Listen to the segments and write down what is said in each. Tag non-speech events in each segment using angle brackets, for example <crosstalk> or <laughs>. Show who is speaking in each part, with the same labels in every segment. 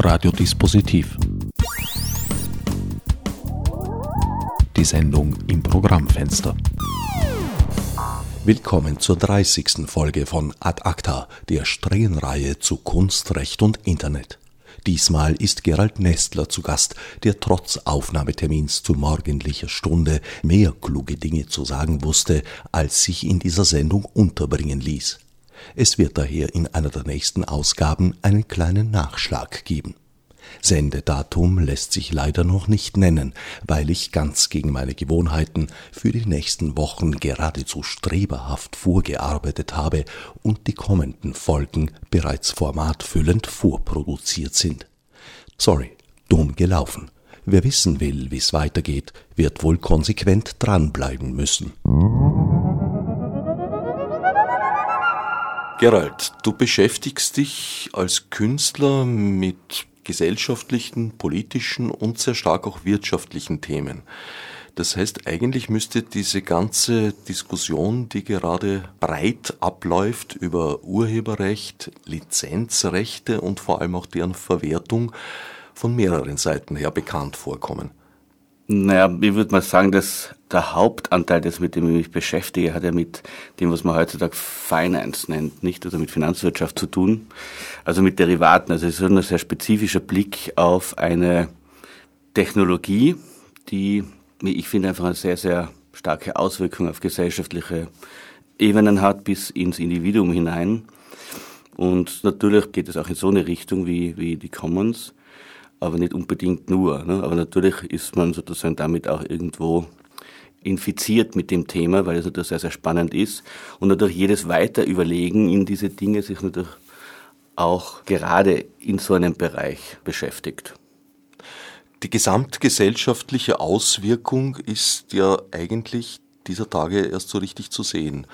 Speaker 1: Radiodispositiv. Die Sendung im Programmfenster. Willkommen zur 30. Folge von Ad Acta, der strengen Reihe zu Kunst, Recht und Internet. Diesmal ist Gerald Nestler zu Gast, der trotz Aufnahmetermins zu morgendlicher Stunde mehr kluge Dinge zu sagen wusste, als sich in dieser Sendung unterbringen ließ. Es wird daher in einer der nächsten Ausgaben einen kleinen Nachschlag geben. Sendedatum lässt sich leider noch nicht nennen, weil ich ganz gegen meine Gewohnheiten für die nächsten Wochen geradezu streberhaft vorgearbeitet habe und die kommenden Folgen bereits formatfüllend vorproduziert sind. Sorry, dumm gelaufen. Wer wissen will, wie's weitergeht, wird wohl konsequent dranbleiben müssen. Gerald, du beschäftigst dich als Künstler mit gesellschaftlichen, politischen und sehr stark auch wirtschaftlichen Themen. Das heißt, eigentlich müsste diese ganze Diskussion, die gerade breit abläuft über Urheberrecht, Lizenzrechte und vor allem auch deren Verwertung, von mehreren Seiten her bekannt vorkommen.
Speaker 2: Naja, ich würde mal sagen, dass der Hauptanteil, das mit dem ich mich beschäftige, hat ja mit dem, was man heutzutage Finance nennt, nicht? Also mit Finanzwirtschaft zu tun. Also mit Derivaten. Also es ist ein sehr spezifischer Blick auf eine Technologie, die, ich finde, einfach eine sehr, sehr starke Auswirkung auf gesellschaftliche Ebenen hat, bis ins Individuum hinein. Und natürlich geht es auch in so eine Richtung wie, wie die Commons aber nicht unbedingt nur. Ne? Aber natürlich ist man sozusagen damit auch irgendwo infiziert mit dem Thema, weil es natürlich sehr, sehr spannend ist. Und natürlich jedes Weiterüberlegen in diese Dinge sich natürlich auch gerade in so einem Bereich beschäftigt.
Speaker 1: Die gesamtgesellschaftliche Auswirkung ist ja eigentlich dieser Tage erst so richtig zu sehen.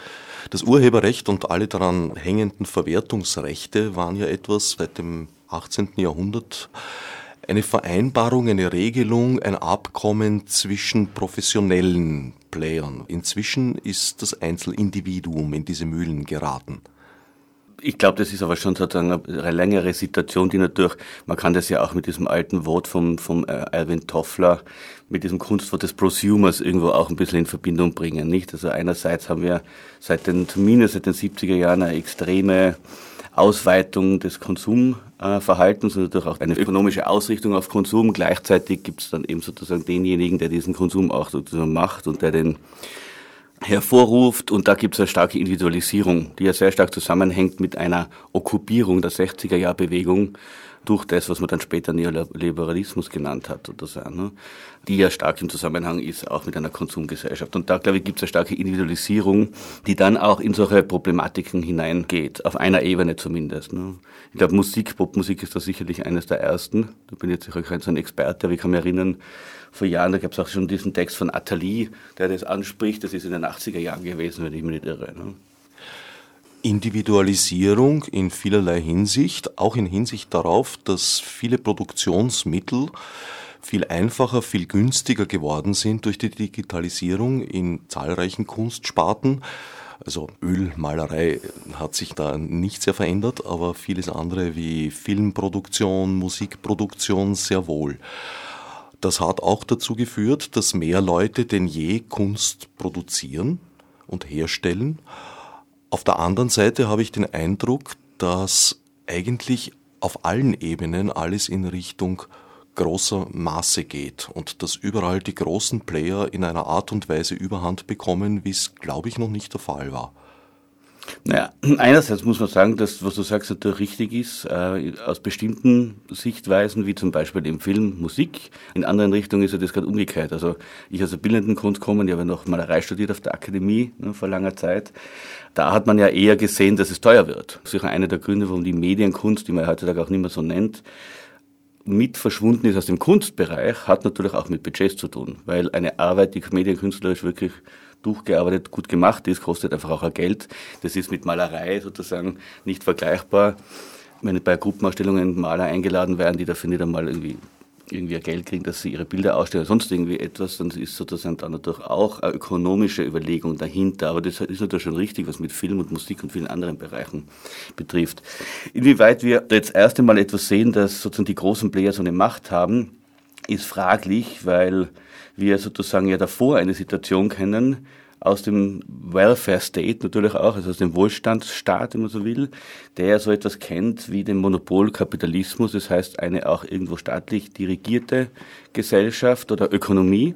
Speaker 1: Das Urheberrecht und alle daran hängenden Verwertungsrechte waren ja etwas seit dem 18. Jahrhundert eine Vereinbarung, eine Regelung, ein Abkommen zwischen professionellen Playern. Inzwischen ist das Einzelindividuum in diese Mühlen geraten.
Speaker 2: Ich glaube, das ist aber schon sozusagen eine längere Situation, die natürlich, man kann das ja auch mit diesem alten Wort vom, vom äh, Alvin Toffler, mit diesem Kunstwort des Prosumers irgendwo auch ein bisschen in Verbindung bringen, nicht? Also einerseits haben wir seit den, zumindest seit den 70er Jahren eine extreme Ausweitung des Konsumverhaltens und natürlich auch eine ökonomische Ausrichtung auf Konsum. Gleichzeitig gibt es dann eben sozusagen denjenigen, der diesen Konsum auch sozusagen macht und der den hervorruft. Und da gibt es eine starke Individualisierung, die ja sehr stark zusammenhängt mit einer Okkupierung der 60er-Jahr-Bewegung durch das, was man dann später Neoliberalismus genannt hat oder so, ne? die ja stark im Zusammenhang ist, auch mit einer Konsumgesellschaft. Und da, glaube ich, gibt es eine starke Individualisierung, die dann auch in solche Problematiken hineingeht, auf einer Ebene zumindest. Ne? Ich glaube, Musik, Popmusik ist da sicherlich eines der ersten. Da bin ich jetzt sicher kein so ein Experte, aber ich kann mich erinnern, vor Jahren, da gab es auch schon diesen Text von Atali, der das anspricht, das ist in den 80er Jahren gewesen, wenn ich mich nicht irre. Ne?
Speaker 1: Individualisierung in vielerlei Hinsicht, auch in Hinsicht darauf, dass viele Produktionsmittel viel einfacher, viel günstiger geworden sind durch die Digitalisierung in zahlreichen Kunstsparten. Also Ölmalerei hat sich da nicht sehr verändert, aber vieles andere wie Filmproduktion, Musikproduktion sehr wohl. Das hat auch dazu geführt, dass mehr Leute denn je Kunst produzieren und herstellen auf der anderen Seite habe ich den Eindruck, dass eigentlich auf allen Ebenen alles in Richtung großer Maße geht und dass überall die großen Player in einer Art und Weise überhand bekommen, wie es, glaube ich, noch nicht der Fall war.
Speaker 2: Naja, <clears throat> einerseits muss man sagen, dass was du sagst natürlich richtig ist, äh, aus bestimmten Sichtweisen, wie zum Beispiel im Film, Musik. In anderen Richtungen ist ja das gerade umgekehrt. Also ich aus der bildenden Kunst komme, ich habe noch Malerei studiert auf der Akademie ne, vor langer Zeit. Da hat man ja eher gesehen, dass es teuer wird. Sicher einer der Gründe, warum die Medienkunst, die man heutzutage auch nicht mehr so nennt, mit verschwunden ist aus dem Kunstbereich, hat natürlich auch mit Budgets zu tun, weil eine Arbeit, die medienkünstlerisch wirklich durchgearbeitet, gut gemacht ist, kostet einfach auch Geld. Das ist mit Malerei sozusagen nicht vergleichbar. Wenn bei Gruppenausstellungen Maler eingeladen werden, die dafür nicht einmal irgendwie irgendwie Geld kriegen, dass sie ihre Bilder ausstellen oder sonst irgendwie etwas, dann ist sozusagen dann natürlich auch eine ökonomische Überlegung dahinter. Aber das ist natürlich schon richtig, was mit Film und Musik und vielen anderen Bereichen betrifft. Inwieweit wir jetzt das erste Mal etwas sehen, dass sozusagen die großen Player so eine Macht haben, ist fraglich, weil wir sozusagen ja davor eine Situation kennen, aus dem Welfare State natürlich auch, also aus dem Wohlstandsstaat, wenn man so will, der so etwas kennt wie den Monopolkapitalismus, das heißt eine auch irgendwo staatlich dirigierte Gesellschaft oder Ökonomie,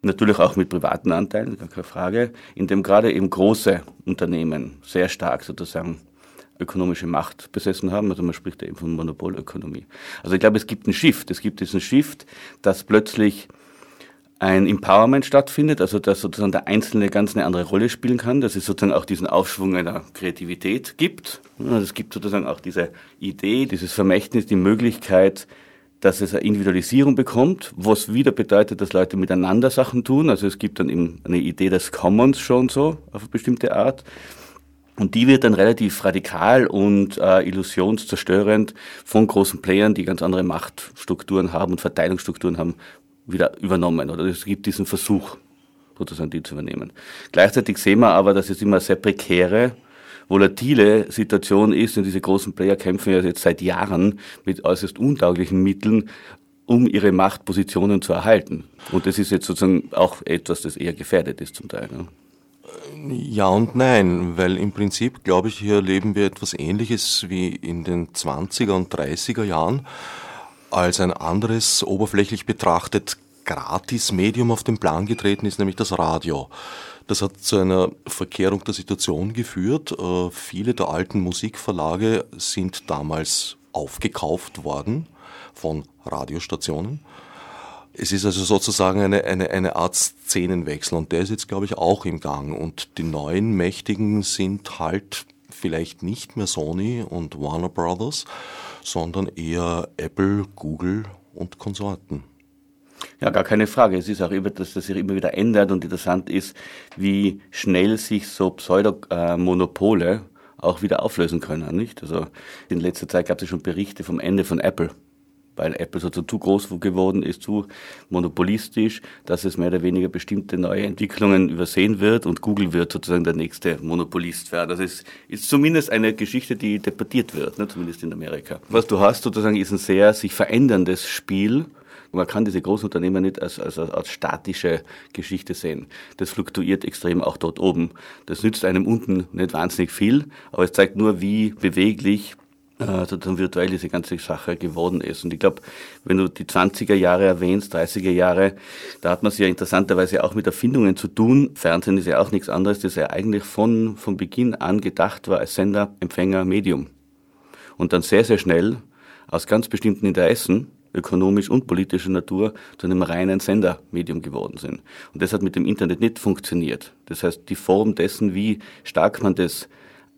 Speaker 2: natürlich auch mit privaten Anteilen, gar keine Frage, in dem gerade eben große Unternehmen sehr stark sozusagen ökonomische Macht besessen haben. Also man spricht ja eben von Monopolökonomie. Also ich glaube, es gibt einen Shift. Es gibt diesen Shift, dass plötzlich ein Empowerment stattfindet, also dass sozusagen der Einzelne ganz eine andere Rolle spielen kann, dass es sozusagen auch diesen Aufschwung einer Kreativität gibt. Es gibt sozusagen auch diese Idee, dieses Vermächtnis, die Möglichkeit, dass es eine Individualisierung bekommt, was wieder bedeutet, dass Leute miteinander Sachen tun. Also es gibt dann eben eine Idee des Commons schon so auf eine bestimmte Art. Und die wird dann relativ radikal und äh, illusionszerstörend von großen Playern, die ganz andere Machtstrukturen haben und Verteilungsstrukturen haben, wieder übernommen oder es gibt diesen Versuch, sozusagen die zu übernehmen. Gleichzeitig sehen wir aber, dass es immer sehr prekäre, volatile Situation ist und diese großen Player kämpfen ja jetzt seit Jahren mit äußerst untauglichen Mitteln, um ihre Machtpositionen zu erhalten. Und das ist jetzt sozusagen auch etwas, das eher gefährdet ist zum Teil. Ne?
Speaker 1: Ja und nein, weil im Prinzip, glaube ich, hier erleben wir etwas Ähnliches wie in den 20er und 30er Jahren als ein anderes, oberflächlich betrachtet, Gratis-Medium auf den Plan getreten ist, nämlich das Radio. Das hat zu einer Verkehrung der Situation geführt. Äh, viele der alten Musikverlage sind damals aufgekauft worden von Radiostationen. Es ist also sozusagen eine, eine, eine Art Szenenwechsel und der ist jetzt, glaube ich, auch im Gang. Und die neuen Mächtigen sind halt vielleicht nicht mehr Sony und Warner Brothers, sondern eher Apple, Google und Konsorten.
Speaker 2: Ja, gar keine Frage. Es ist auch immer, dass das sich immer wieder ändert und interessant ist, wie schnell sich so Pseudomonopole auch wieder auflösen können, nicht? Also in letzter Zeit gab es ja schon Berichte vom Ende von Apple weil Apple sozusagen zu groß geworden ist, zu monopolistisch, dass es mehr oder weniger bestimmte neue Entwicklungen übersehen wird und Google wird sozusagen der nächste Monopolist werden. Das ist, ist zumindest eine Geschichte, die debattiert wird, ne, zumindest in Amerika. Was du hast sozusagen ist ein sehr sich veränderndes Spiel. Man kann diese großen Unternehmen nicht als, als, als statische Geschichte sehen. Das fluktuiert extrem auch dort oben. Das nützt einem unten nicht wahnsinnig viel, aber es zeigt nur, wie beweglich äh, sozusagen virtuell diese ganze Sache geworden ist. Und ich glaube, wenn du die 20er Jahre erwähnst, 30er Jahre, da hat man es ja interessanterweise auch mit Erfindungen zu tun. Fernsehen ist ja auch nichts anderes, das ja eigentlich von, von Beginn an gedacht war als Sender, Empfänger, Medium. Und dann sehr, sehr schnell aus ganz bestimmten Interessen, ökonomisch und politischer Natur, zu einem reinen Sendermedium geworden sind. Und das hat mit dem Internet nicht funktioniert. Das heißt, die Form dessen, wie stark man das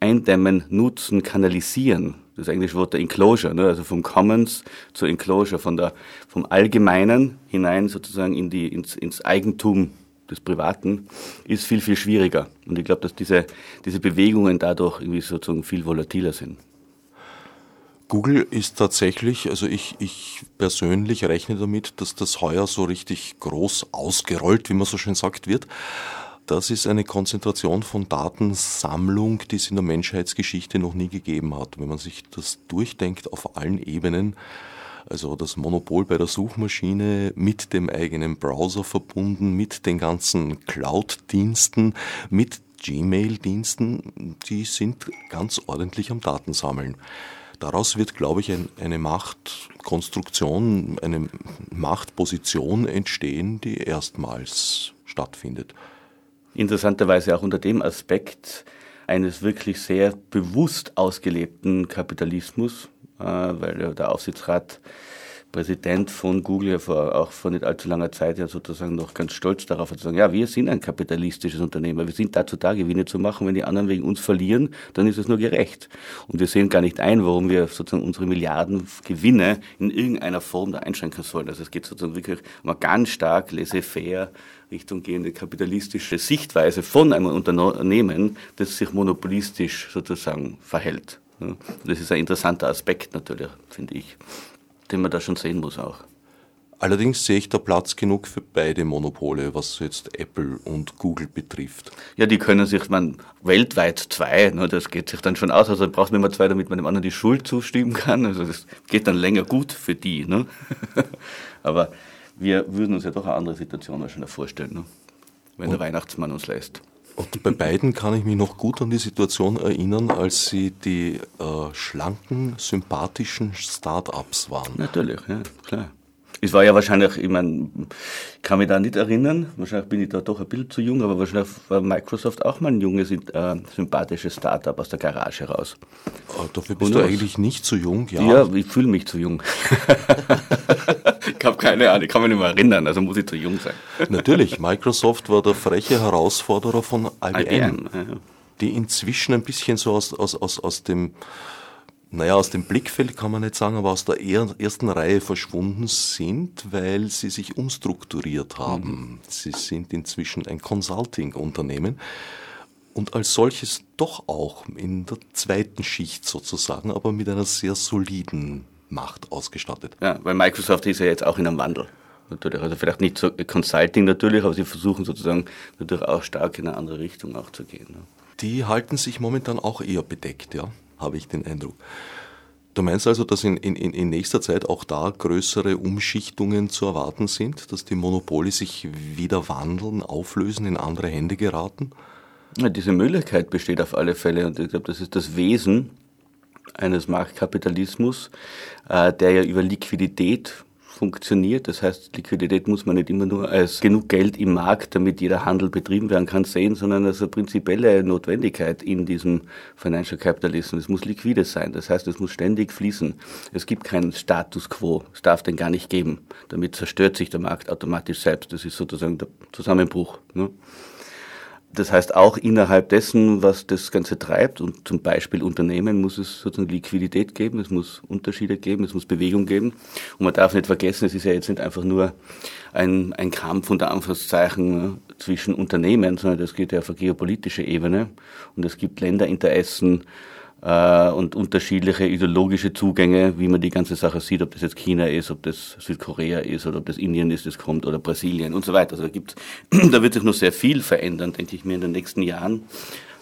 Speaker 2: eindämmen, nutzen, kanalisieren, das englische Wort der Enclosure, ne? also vom Commons zur Enclosure, von der, vom Allgemeinen hinein sozusagen in die, ins, ins Eigentum des Privaten, ist viel, viel schwieriger. Und ich glaube, dass diese, diese Bewegungen dadurch irgendwie sozusagen viel volatiler sind.
Speaker 1: Google ist tatsächlich, also ich, ich persönlich rechne damit, dass das heuer so richtig groß ausgerollt, wie man so schön sagt, wird. Das ist eine Konzentration von Datensammlung, die es in der Menschheitsgeschichte noch nie gegeben hat. Wenn man sich das durchdenkt auf allen Ebenen, also das Monopol bei der Suchmaschine mit dem eigenen Browser verbunden, mit den ganzen Cloud-Diensten, mit Gmail-Diensten, die sind ganz ordentlich am Datensammeln. Daraus wird, glaube ich, ein, eine Machtkonstruktion, eine Machtposition entstehen, die erstmals stattfindet
Speaker 2: interessanterweise auch unter dem Aspekt eines wirklich sehr bewusst ausgelebten Kapitalismus, äh, weil der Aufsichtsrat Präsident von Google ja vor, auch vor nicht allzu langer Zeit ja sozusagen noch ganz stolz darauf zu sagen, ja, wir sind ein kapitalistisches Unternehmen, wir sind dazu da, Gewinne zu machen, wenn die anderen wegen uns verlieren, dann ist es nur gerecht. Und wir sehen gar nicht ein, warum wir sozusagen unsere Milliarden Gewinne in irgendeiner Form da einschränken sollen. Also es geht sozusagen wirklich eine ganz stark laissez-faire Richtung gehende kapitalistische Sichtweise von einem Unternehmen, das sich monopolistisch sozusagen verhält. Das ist ein interessanter Aspekt natürlich, finde ich den man da schon sehen muss auch.
Speaker 1: Allerdings sehe ich da Platz genug für beide Monopole, was jetzt Apple und Google betrifft.
Speaker 2: Ja, die können sich, man weltweit zwei, ne, das geht sich dann schon aus. Also braucht man immer zwei, damit man dem anderen die Schuld zustimmen kann. Also das geht dann länger gut für die. Ne? <laughs> Aber wir würden uns ja doch eine andere Situation schon vorstellen, ne? wenn und, der Weihnachtsmann uns lässt.
Speaker 1: Und bei beiden kann ich mich noch gut an die Situation erinnern, als sie die äh, schlanken, sympathischen Start-ups waren.
Speaker 2: Natürlich, ja, klar. Es war ja wahrscheinlich, ich meine, kann mich da nicht erinnern, wahrscheinlich bin ich da doch ein bisschen zu jung, aber wahrscheinlich war Microsoft auch mal ein junges, äh, sympathisches Startup aus der Garage raus.
Speaker 1: Oh, dafür bist du eigentlich nicht zu jung,
Speaker 2: ja? Ja, ich fühle mich zu jung. <laughs> ich habe keine Ahnung, ich kann mich nicht mehr erinnern, also muss ich zu jung sein.
Speaker 1: Natürlich, Microsoft war der freche Herausforderer von IBM, IBM ja. die inzwischen ein bisschen so aus, aus, aus, aus dem naja, aus dem Blickfeld kann man nicht sagen, aber aus der ersten Reihe verschwunden sind, weil sie sich umstrukturiert haben. Mhm. Sie sind inzwischen ein Consulting-Unternehmen und als solches doch auch in der zweiten Schicht sozusagen, aber mit einer sehr soliden Macht ausgestattet.
Speaker 2: Ja, weil Microsoft ist ja jetzt auch in einem Wandel. Natürlich. Also vielleicht nicht so Consulting natürlich, aber sie versuchen sozusagen natürlich auch stark in eine andere Richtung auch zu gehen.
Speaker 1: Die halten sich momentan auch eher bedeckt, ja habe ich den Eindruck. Du meinst also, dass in, in, in nächster Zeit auch da größere Umschichtungen zu erwarten sind, dass die Monopole sich wieder wandeln, auflösen, in andere Hände geraten?
Speaker 2: Ja, diese Möglichkeit besteht auf alle Fälle und ich glaube, das ist das Wesen eines Marktkapitalismus, äh, der ja über Liquidität funktioniert. Das heißt, Liquidität muss man nicht immer nur als genug Geld im Markt, damit jeder Handel betrieben werden kann, sehen, sondern als eine prinzipielle Notwendigkeit in diesem Financial Capitalism. Es muss liquide sein. Das heißt, es muss ständig fließen. Es gibt keinen Status quo. Es darf den gar nicht geben. Damit zerstört sich der Markt automatisch selbst. Das ist sozusagen der Zusammenbruch. Ne? Das heißt, auch innerhalb dessen, was das Ganze treibt, und zum Beispiel Unternehmen, muss es sozusagen Liquidität geben, es muss Unterschiede geben, es muss Bewegung geben. Und man darf nicht vergessen, es ist ja jetzt nicht einfach nur ein, ein Kampf unter Anführungszeichen zwischen Unternehmen, sondern das geht ja auf eine geopolitische Ebene. Und es gibt Länderinteressen, äh, und unterschiedliche ideologische Zugänge, wie man die ganze Sache sieht, ob das jetzt China ist, ob das Südkorea ist oder ob das Indien ist, das kommt oder Brasilien und so weiter. Also da gibt, <clears throat> da wird sich noch sehr viel verändern, denke ich mir, in den nächsten Jahren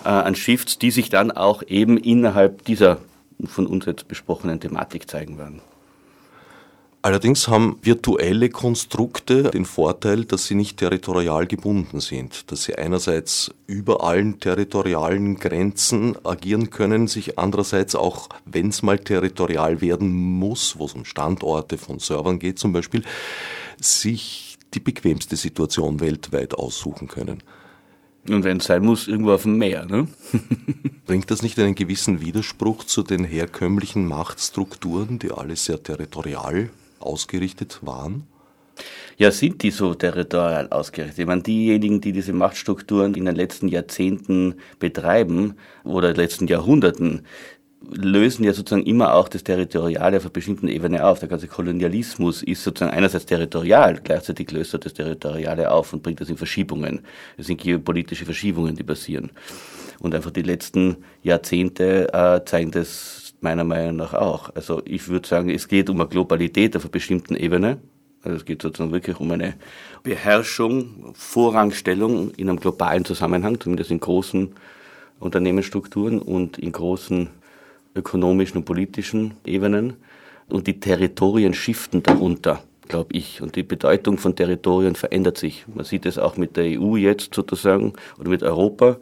Speaker 2: äh, an Shifts, die sich dann auch eben innerhalb dieser von uns jetzt besprochenen Thematik zeigen werden.
Speaker 1: Allerdings haben virtuelle Konstrukte den Vorteil, dass sie nicht territorial gebunden sind, dass sie einerseits über allen territorialen Grenzen agieren können, sich andererseits auch, wenn es mal territorial werden muss, wo es um Standorte von Servern geht zum Beispiel, sich die bequemste Situation weltweit aussuchen können.
Speaker 2: Und wenn es sein muss, irgendwo auf dem Meer. Ne? <laughs>
Speaker 1: Bringt das nicht einen gewissen Widerspruch zu den herkömmlichen Machtstrukturen, die alle sehr territorial ausgerichtet waren?
Speaker 2: Ja, sind die so territorial ausgerichtet? Ich meine, diejenigen, die diese Machtstrukturen in den letzten Jahrzehnten betreiben oder letzten Jahrhunderten, lösen ja sozusagen immer auch das Territoriale auf einer bestimmten Ebene auf. Der ganze Kolonialismus ist sozusagen einerseits territorial, gleichzeitig löst er das Territoriale auf und bringt das in Verschiebungen. Es sind geopolitische Verschiebungen, die passieren. Und einfach die letzten Jahrzehnte äh, zeigen das meiner Meinung nach auch. Also ich würde sagen, es geht um eine Globalität auf einer bestimmten Ebene. Also es geht sozusagen wirklich um eine Beherrschung, Vorrangstellung in einem globalen Zusammenhang, zumindest in großen Unternehmensstrukturen und in großen ökonomischen und politischen Ebenen. Und die Territorien shiften darunter, glaube ich. Und die Bedeutung von Territorien verändert sich. Man sieht es auch mit der EU jetzt sozusagen oder mit Europa.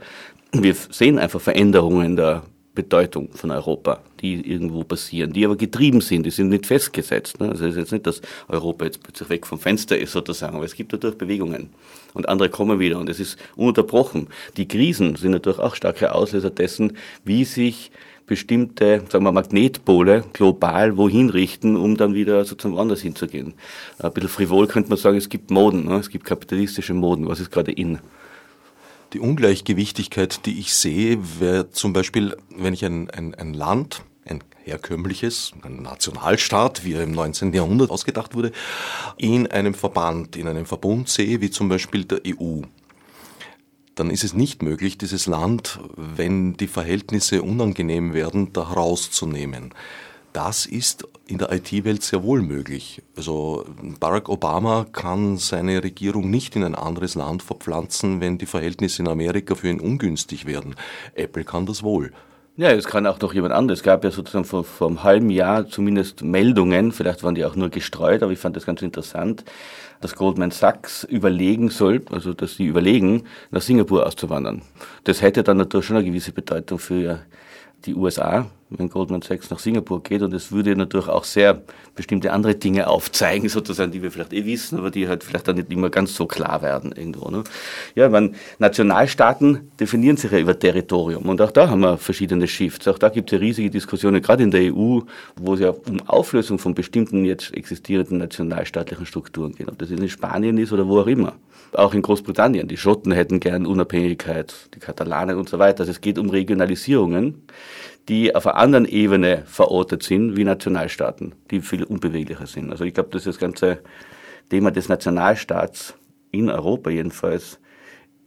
Speaker 2: Wir sehen einfach Veränderungen der Bedeutung von Europa, die irgendwo passieren, die aber getrieben sind, die sind nicht festgesetzt. Ne? Also es ist jetzt nicht, dass Europa jetzt plötzlich weg vom Fenster ist sozusagen, aber es gibt natürlich Bewegungen und andere kommen wieder und es ist ununterbrochen. Die Krisen sind natürlich auch starke Auslöser dessen, wie sich bestimmte, sagen wir, Magnetpole global wohin richten, um dann wieder sozusagen woanders hinzugehen. Ein bisschen frivol könnte man sagen, es gibt Moden, ne? es gibt kapitalistische Moden, was ist gerade in?
Speaker 1: Die Ungleichgewichtigkeit, die ich sehe, wäre zum Beispiel, wenn ich ein, ein, ein Land, ein herkömmliches, ein Nationalstaat, wie er im 19. Jahrhundert ausgedacht wurde, in einem Verband, in einem Verbund sehe, wie zum Beispiel der EU, dann ist es nicht möglich, dieses Land, wenn die Verhältnisse unangenehm werden, da herauszunehmen. das ist in der IT-Welt sehr wohl möglich. Also Barack Obama kann seine Regierung nicht in ein anderes Land verpflanzen, wenn die Verhältnisse in Amerika für ihn ungünstig werden. Apple kann das wohl.
Speaker 2: Ja, es kann auch doch jemand anderes. Es gab ja sozusagen vor, vor einem halben Jahr zumindest Meldungen, vielleicht waren die auch nur gestreut, aber ich fand das ganz interessant, dass Goldman Sachs überlegen soll, also dass sie überlegen, nach Singapur auszuwandern. Das hätte dann natürlich schon eine gewisse Bedeutung für die USA, wenn Goldman Sachs nach Singapur geht. Und es würde natürlich auch sehr bestimmte andere Dinge aufzeigen, <laughs> sozusagen, die wir vielleicht eh wissen, aber die halt vielleicht dann nicht immer ganz so klar werden irgendwo. Ne? Ja, man, Nationalstaaten definieren sich ja über Territorium. Und auch da haben wir verschiedene Shifts. Auch da gibt es ja riesige Diskussionen, gerade in der EU, wo es ja um Auflösung von bestimmten jetzt existierenden nationalstaatlichen Strukturen geht. Ob das in Spanien ist oder wo auch immer. Auch in Großbritannien. Die Schotten hätten gern Unabhängigkeit, die Katalanen und so weiter. Also es geht um Regionalisierungen die auf einer anderen Ebene verortet sind wie Nationalstaaten, die viel unbeweglicher sind. Also ich glaube, dass das ganze Thema des Nationalstaats in Europa jedenfalls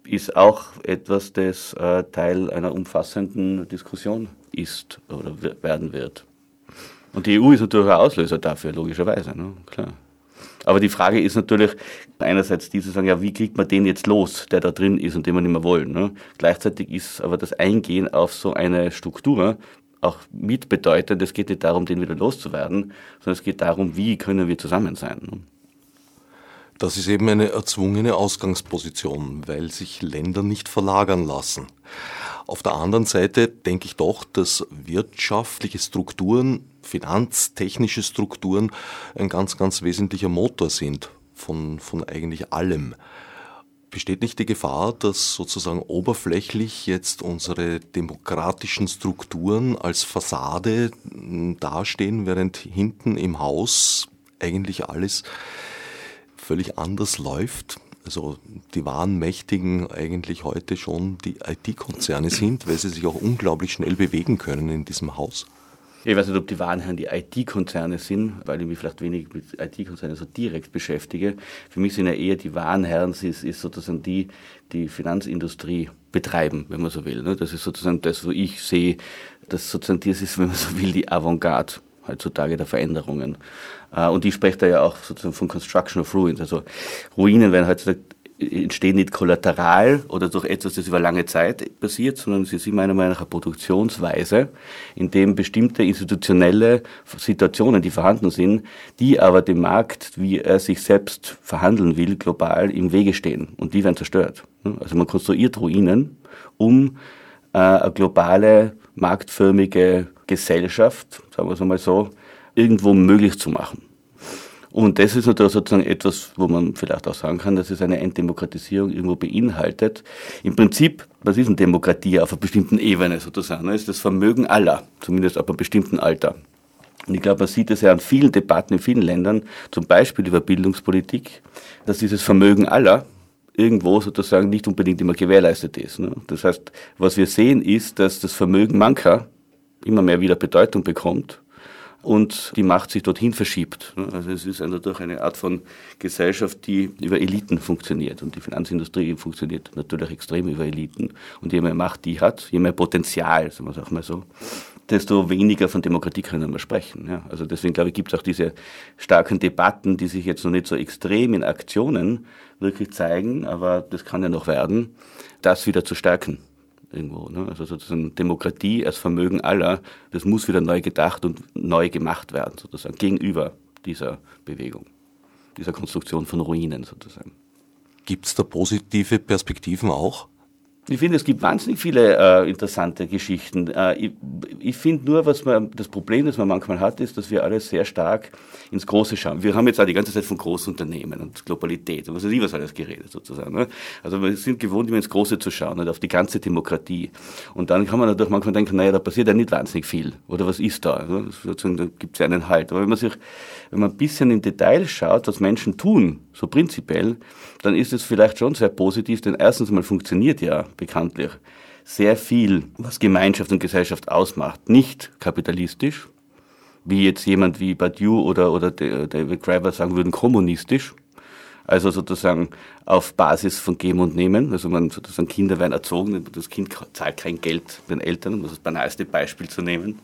Speaker 2: ist auch etwas, das äh, Teil einer umfassenden Diskussion ist oder werden wird. Und die EU ist natürlich ein Auslöser dafür, logischerweise, ne? klar. Aber die Frage ist natürlich einerseits die sagen, ja, wie kriegt man den jetzt los, der da drin ist und den wir nicht mehr wollen. Ne? Gleichzeitig ist aber das Eingehen auf so eine Struktur auch mitbedeutend, es geht nicht darum, den wieder loszuwerden, sondern es geht darum, wie können wir zusammen sein. Ne?
Speaker 1: Das ist eben eine erzwungene Ausgangsposition, weil sich Länder nicht verlagern lassen. Auf der anderen Seite denke ich doch, dass wirtschaftliche Strukturen, finanztechnische Strukturen ein ganz, ganz wesentlicher Motor sind von, von eigentlich allem. Besteht nicht die Gefahr, dass sozusagen oberflächlich jetzt unsere demokratischen Strukturen als Fassade dastehen, während hinten im Haus eigentlich alles völlig anders läuft. Also die wahren Mächtigen eigentlich heute schon die IT-Konzerne sind, weil sie sich auch unglaublich schnell bewegen können in diesem Haus.
Speaker 2: Ich weiß nicht, ob die wahren Herren die IT-Konzerne sind, weil ich mich vielleicht wenig mit IT-Konzernen so direkt beschäftige. Für mich sind ja eher die wahren Herren, ist, ist sozusagen die, die Finanzindustrie betreiben, wenn man so will. Ne? Das ist sozusagen das, wo ich sehe, dass sozusagen das ist, wenn man so will, die Avantgarde heutzutage der Veränderungen. Äh, und die spricht da ja auch sozusagen von Construction of Ruins. Also Ruinen werden heutzutage entstehen nicht kollateral oder durch etwas, das über lange Zeit passiert, sondern sie sind meiner Meinung nach eine Produktionsweise, in dem bestimmte institutionelle Situationen, die vorhanden sind, die aber dem Markt, wie er sich selbst verhandeln will, global im Wege stehen und die werden zerstört. Also man konstruiert Ruinen, um äh, eine globale, marktförmige Gesellschaft, sagen wir es mal so, irgendwo möglich zu machen. Und das ist natürlich sozusagen etwas, wo man vielleicht auch sagen kann, dass es eine Entdemokratisierung irgendwo beinhaltet. Im Prinzip, was ist eine Demokratie auf einer bestimmten Ebene sozusagen? Das ist das Vermögen aller, zumindest ab einem bestimmten Alter. Und ich glaube, man sieht es ja an vielen Debatten in vielen Ländern, zum Beispiel über Bildungspolitik, dass dieses Vermögen aller irgendwo sozusagen nicht unbedingt immer gewährleistet ist. Ne? Das heißt, was wir sehen ist, dass das Vermögen mancher immer mehr wieder Bedeutung bekommt und die Macht sich dorthin verschiebt. Also es ist dadurch eine Art von Gesellschaft, die über Eliten funktioniert. Und die Finanzindustrie funktioniert natürlich extrem über Eliten. Und je mehr Macht die hat, je mehr Potenzial, sagen wir es auch mal so, desto weniger von Demokratie können wir sprechen. Ja. Also deswegen glaube ich, gibt es auch diese starken Debatten, die sich jetzt noch nicht so extrem in Aktionen wirklich zeigen, aber das kann ja noch werden, das wieder zu stärken irgendwo. Ne? Also sozusagen Demokratie als Vermögen aller, das muss wieder neu gedacht und neu gemacht werden, sozusagen, gegenüber dieser Bewegung, dieser Konstruktion von Ruinen sozusagen.
Speaker 1: Gibt es da positive Perspektiven auch?
Speaker 2: Ich finde, es gibt wahnsinnig viele äh, interessante Geschichten. Äh, ich, ich finde nur, was man, das Problem, das man manchmal hat, ist, dass wir alle sehr stark ins Große schauen. Wir haben jetzt auch die ganze Zeit von Großunternehmen und Globalität und was weiß ich was alles geredet sozusagen. Ne? Also wir sind gewohnt, immer ins Große zu schauen, nicht auf die ganze Demokratie. Und dann kann man natürlich manchmal denken, naja, da passiert ja nicht wahnsinnig viel. Oder was ist da? Ne? Sozusagen, da gibt es ja einen Halt. Aber wenn man sich, wenn man ein bisschen im Detail schaut, was Menschen tun, so prinzipiell, dann ist es vielleicht schon sehr positiv, denn erstens mal funktioniert ja bekanntlich sehr viel, was Gemeinschaft und Gesellschaft ausmacht, nicht kapitalistisch, wie jetzt jemand wie Badiou oder, oder David Graeber sagen würden, kommunistisch. Also sozusagen auf Basis von Geben und Nehmen. Also man sozusagen Kinder werden erzogen, das Kind zahlt kein Geld den Eltern, um das banalste Beispiel zu nehmen.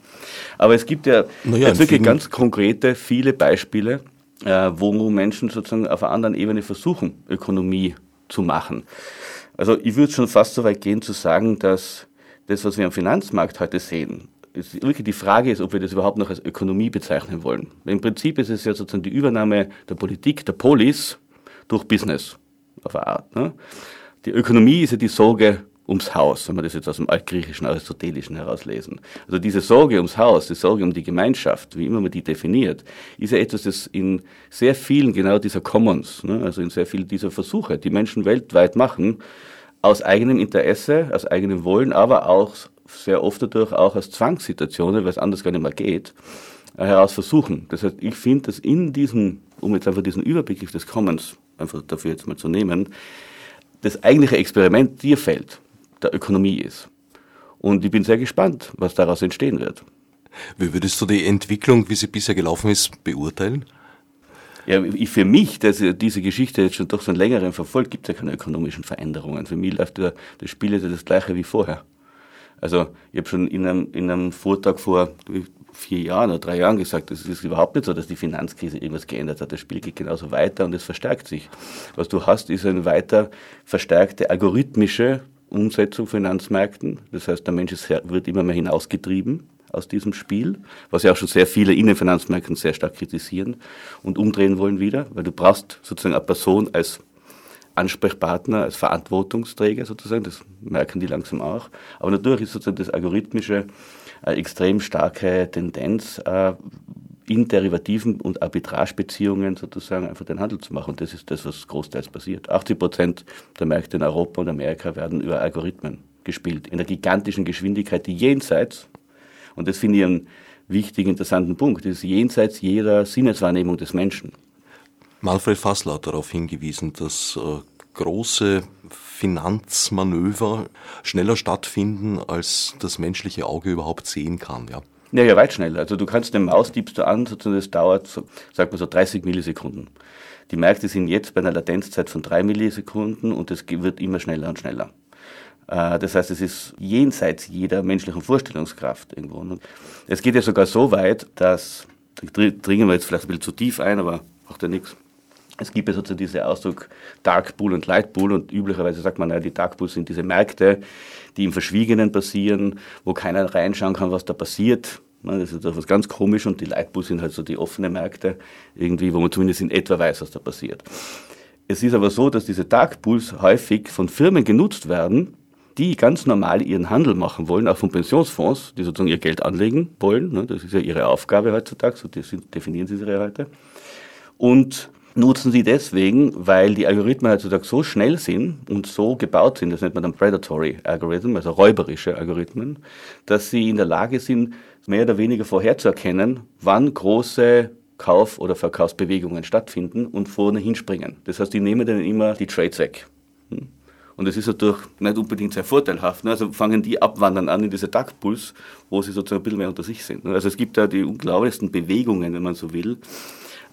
Speaker 2: Aber es gibt ja naja, jetzt wirklich ganz konkrete, viele Beispiele, äh, wo Menschen sozusagen auf einer anderen Ebene versuchen, Ökonomie zu machen. Also ich würde schon fast so weit gehen zu sagen, dass das, was wir am Finanzmarkt heute sehen, ist wirklich die Frage ist, ob wir das überhaupt noch als Ökonomie bezeichnen wollen. Im Prinzip ist es ja sozusagen die Übernahme der Politik, der Polis durch Business auf eine Art. Ne? Die Ökonomie ist ja die Sorge ums Haus, wenn wir das jetzt aus dem altgriechischen, aristotelischen herauslesen. Also diese Sorge ums Haus, die Sorge um die Gemeinschaft, wie immer man die definiert, ist ja etwas, das in sehr vielen genau dieser Commons, ne, also in sehr vielen dieser Versuche, die Menschen weltweit machen, aus eigenem Interesse, aus eigenem Wollen, aber auch sehr oft dadurch auch aus Zwangssituationen, weil es anders gar nicht mehr geht, äh, heraus versuchen. Das heißt, ich finde, dass in diesem, um jetzt einfach diesen Überbegriff des Commons einfach dafür jetzt mal zu nehmen, das eigentliche Experiment dir fällt der Ökonomie ist. Und ich bin sehr gespannt, was daraus entstehen wird.
Speaker 1: Wie würdest du die Entwicklung, wie sie bisher gelaufen ist, beurteilen?
Speaker 2: Ja, ich, für mich, der diese Geschichte jetzt schon doch so einen längeren verfolgt, gibt es ja keine ökonomischen Veränderungen. Für mich läuft der, das Spiel ja das gleiche wie vorher. Also ich habe schon in einem, in einem Vortrag vor vier Jahren oder drei Jahren gesagt, es ist überhaupt nicht so, dass die Finanzkrise irgendwas geändert hat. Das Spiel geht genauso weiter und es verstärkt sich. Was du hast, ist eine weiter verstärkte algorithmische Umsetzung von Finanzmärkten. Das heißt, der Mensch wird immer mehr hinausgetrieben aus diesem Spiel, was ja auch schon sehr viele in den Finanzmärkten sehr stark kritisieren und umdrehen wollen wieder, weil du brauchst sozusagen eine Person als Ansprechpartner, als Verantwortungsträger sozusagen, das merken die langsam auch. Aber natürlich ist sozusagen das algorithmische eine extrem starke Tendenz, äh, in Derivativen und Arbitragebeziehungen sozusagen einfach den Handel zu machen. Und das ist das, was großteils passiert. 80 Prozent der Märkte in Europa und Amerika werden über Algorithmen gespielt, in einer gigantischen Geschwindigkeit, die jenseits, und das finde ich einen wichtigen, interessanten Punkt, ist jenseits jeder Sinneswahrnehmung des Menschen.
Speaker 1: Manfred Fassler hat darauf hingewiesen, dass äh, große Finanzmanöver schneller stattfinden, als das menschliche Auge überhaupt sehen kann. Ja.
Speaker 2: Ja, ja, weit schneller. Also du kannst den Maus tippst du an, sozusagen das dauert, so, sagt man so 30 Millisekunden. Die Märkte sind jetzt bei einer Latenzzeit von drei Millisekunden und es wird immer schneller und schneller. Äh, das heißt, es ist jenseits jeder menschlichen Vorstellungskraft irgendwo. Es geht ja sogar so weit, dass, da dringen wir jetzt vielleicht ein bisschen zu tief ein, aber macht ja nichts. Es gibt ja sozusagen diese Ausdruck Dark Pool und Light Pool und üblicherweise sagt man, naja, die Dark Pools sind diese Märkte, die im Verschwiegenen passieren, wo keiner reinschauen kann, was da passiert. Das ist etwas ganz komisch und die Light Pools sind halt so die offenen Märkte irgendwie, wo man zumindest in etwa weiß, was da passiert. Es ist aber so, dass diese Dark Pools häufig von Firmen genutzt werden, die ganz normal ihren Handel machen wollen, auch von Pensionsfonds, die sozusagen ihr Geld anlegen wollen. Das ist ja ihre Aufgabe heutzutage, so definieren sie sie heute. Und nutzen sie deswegen, weil die Algorithmen heutzutage so schnell sind und so gebaut sind, das nennt man dann Predatory Algorithmen, also räuberische Algorithmen, dass sie in der Lage sind, mehr oder weniger vorherzuerkennen, wann große Kauf- oder Verkaufsbewegungen stattfinden und vorne hinspringen. Das heißt, die nehmen dann immer die Trades weg. Hm? Und das ist natürlich nicht unbedingt sehr vorteilhaft. Ne? Also fangen die abwandern an in diese Duckpools, wo sie sozusagen ein bisschen mehr unter sich sind. Ne? Also es gibt da die unglaublichsten Bewegungen, wenn man so will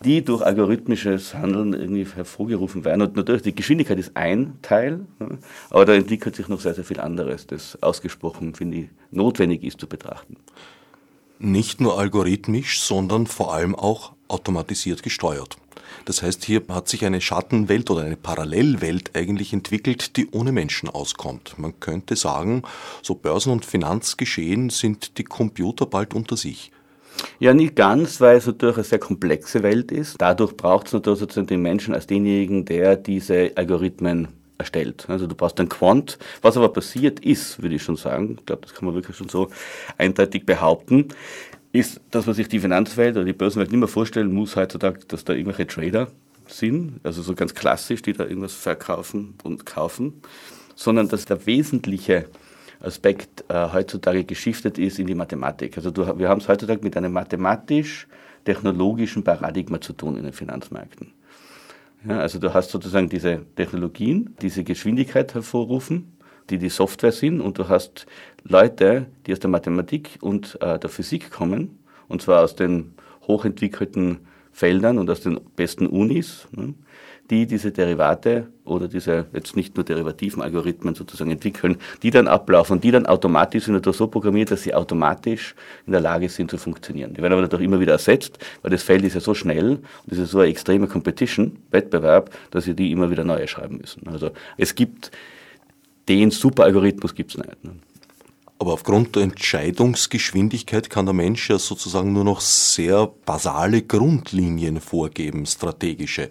Speaker 2: die durch algorithmisches Handeln irgendwie hervorgerufen werden. Und natürlich, die Geschwindigkeit ist ein Teil, aber da entwickelt sich noch sehr, sehr viel anderes, das ausgesprochen, finde ich, notwendig ist zu betrachten.
Speaker 1: Nicht nur algorithmisch, sondern vor allem auch automatisiert gesteuert. Das heißt, hier hat sich eine Schattenwelt oder eine Parallelwelt eigentlich entwickelt, die ohne Menschen auskommt. Man könnte sagen, so Börsen- und Finanzgeschehen sind die Computer bald unter sich.
Speaker 2: Ja, nicht ganz, weil es natürlich eine sehr komplexe Welt ist. Dadurch braucht es natürlich sozusagen den Menschen als denjenigen, der diese Algorithmen erstellt. Also du brauchst einen Quant. Was aber passiert ist, würde ich schon sagen, ich glaube, das kann man wirklich schon so eindeutig behaupten, ist das, was sich die Finanzwelt oder die Börsenwelt nicht mehr vorstellen muss heutzutage, dass da irgendwelche Trader sind, also so ganz klassisch, die da irgendwas verkaufen und kaufen, sondern dass der wesentliche Aspekt äh, heutzutage geschiftet ist in die Mathematik. Also du, wir haben es heutzutage mit einem mathematisch-technologischen Paradigma zu tun in den Finanzmärkten. Ja, also du hast sozusagen diese Technologien, diese Geschwindigkeit hervorrufen, die die Software sind, und du hast Leute, die aus der Mathematik und äh, der Physik kommen, und zwar aus den hochentwickelten Feldern und aus den besten Unis, ne, die diese Derivate oder diese jetzt nicht nur derivativen Algorithmen sozusagen entwickeln, die dann ablaufen, die dann automatisch sind dadurch so programmiert, dass sie automatisch in der Lage sind zu funktionieren. Die werden aber dadurch immer wieder ersetzt, weil das Feld ist ja so schnell und es ist so eine extreme Competition, Wettbewerb, dass sie die immer wieder neu schreiben müssen. Also es gibt den Superalgorithmus gibt es nicht. Ne?
Speaker 1: Aber aufgrund der Entscheidungsgeschwindigkeit kann der Mensch ja sozusagen nur noch sehr basale Grundlinien vorgeben, strategische.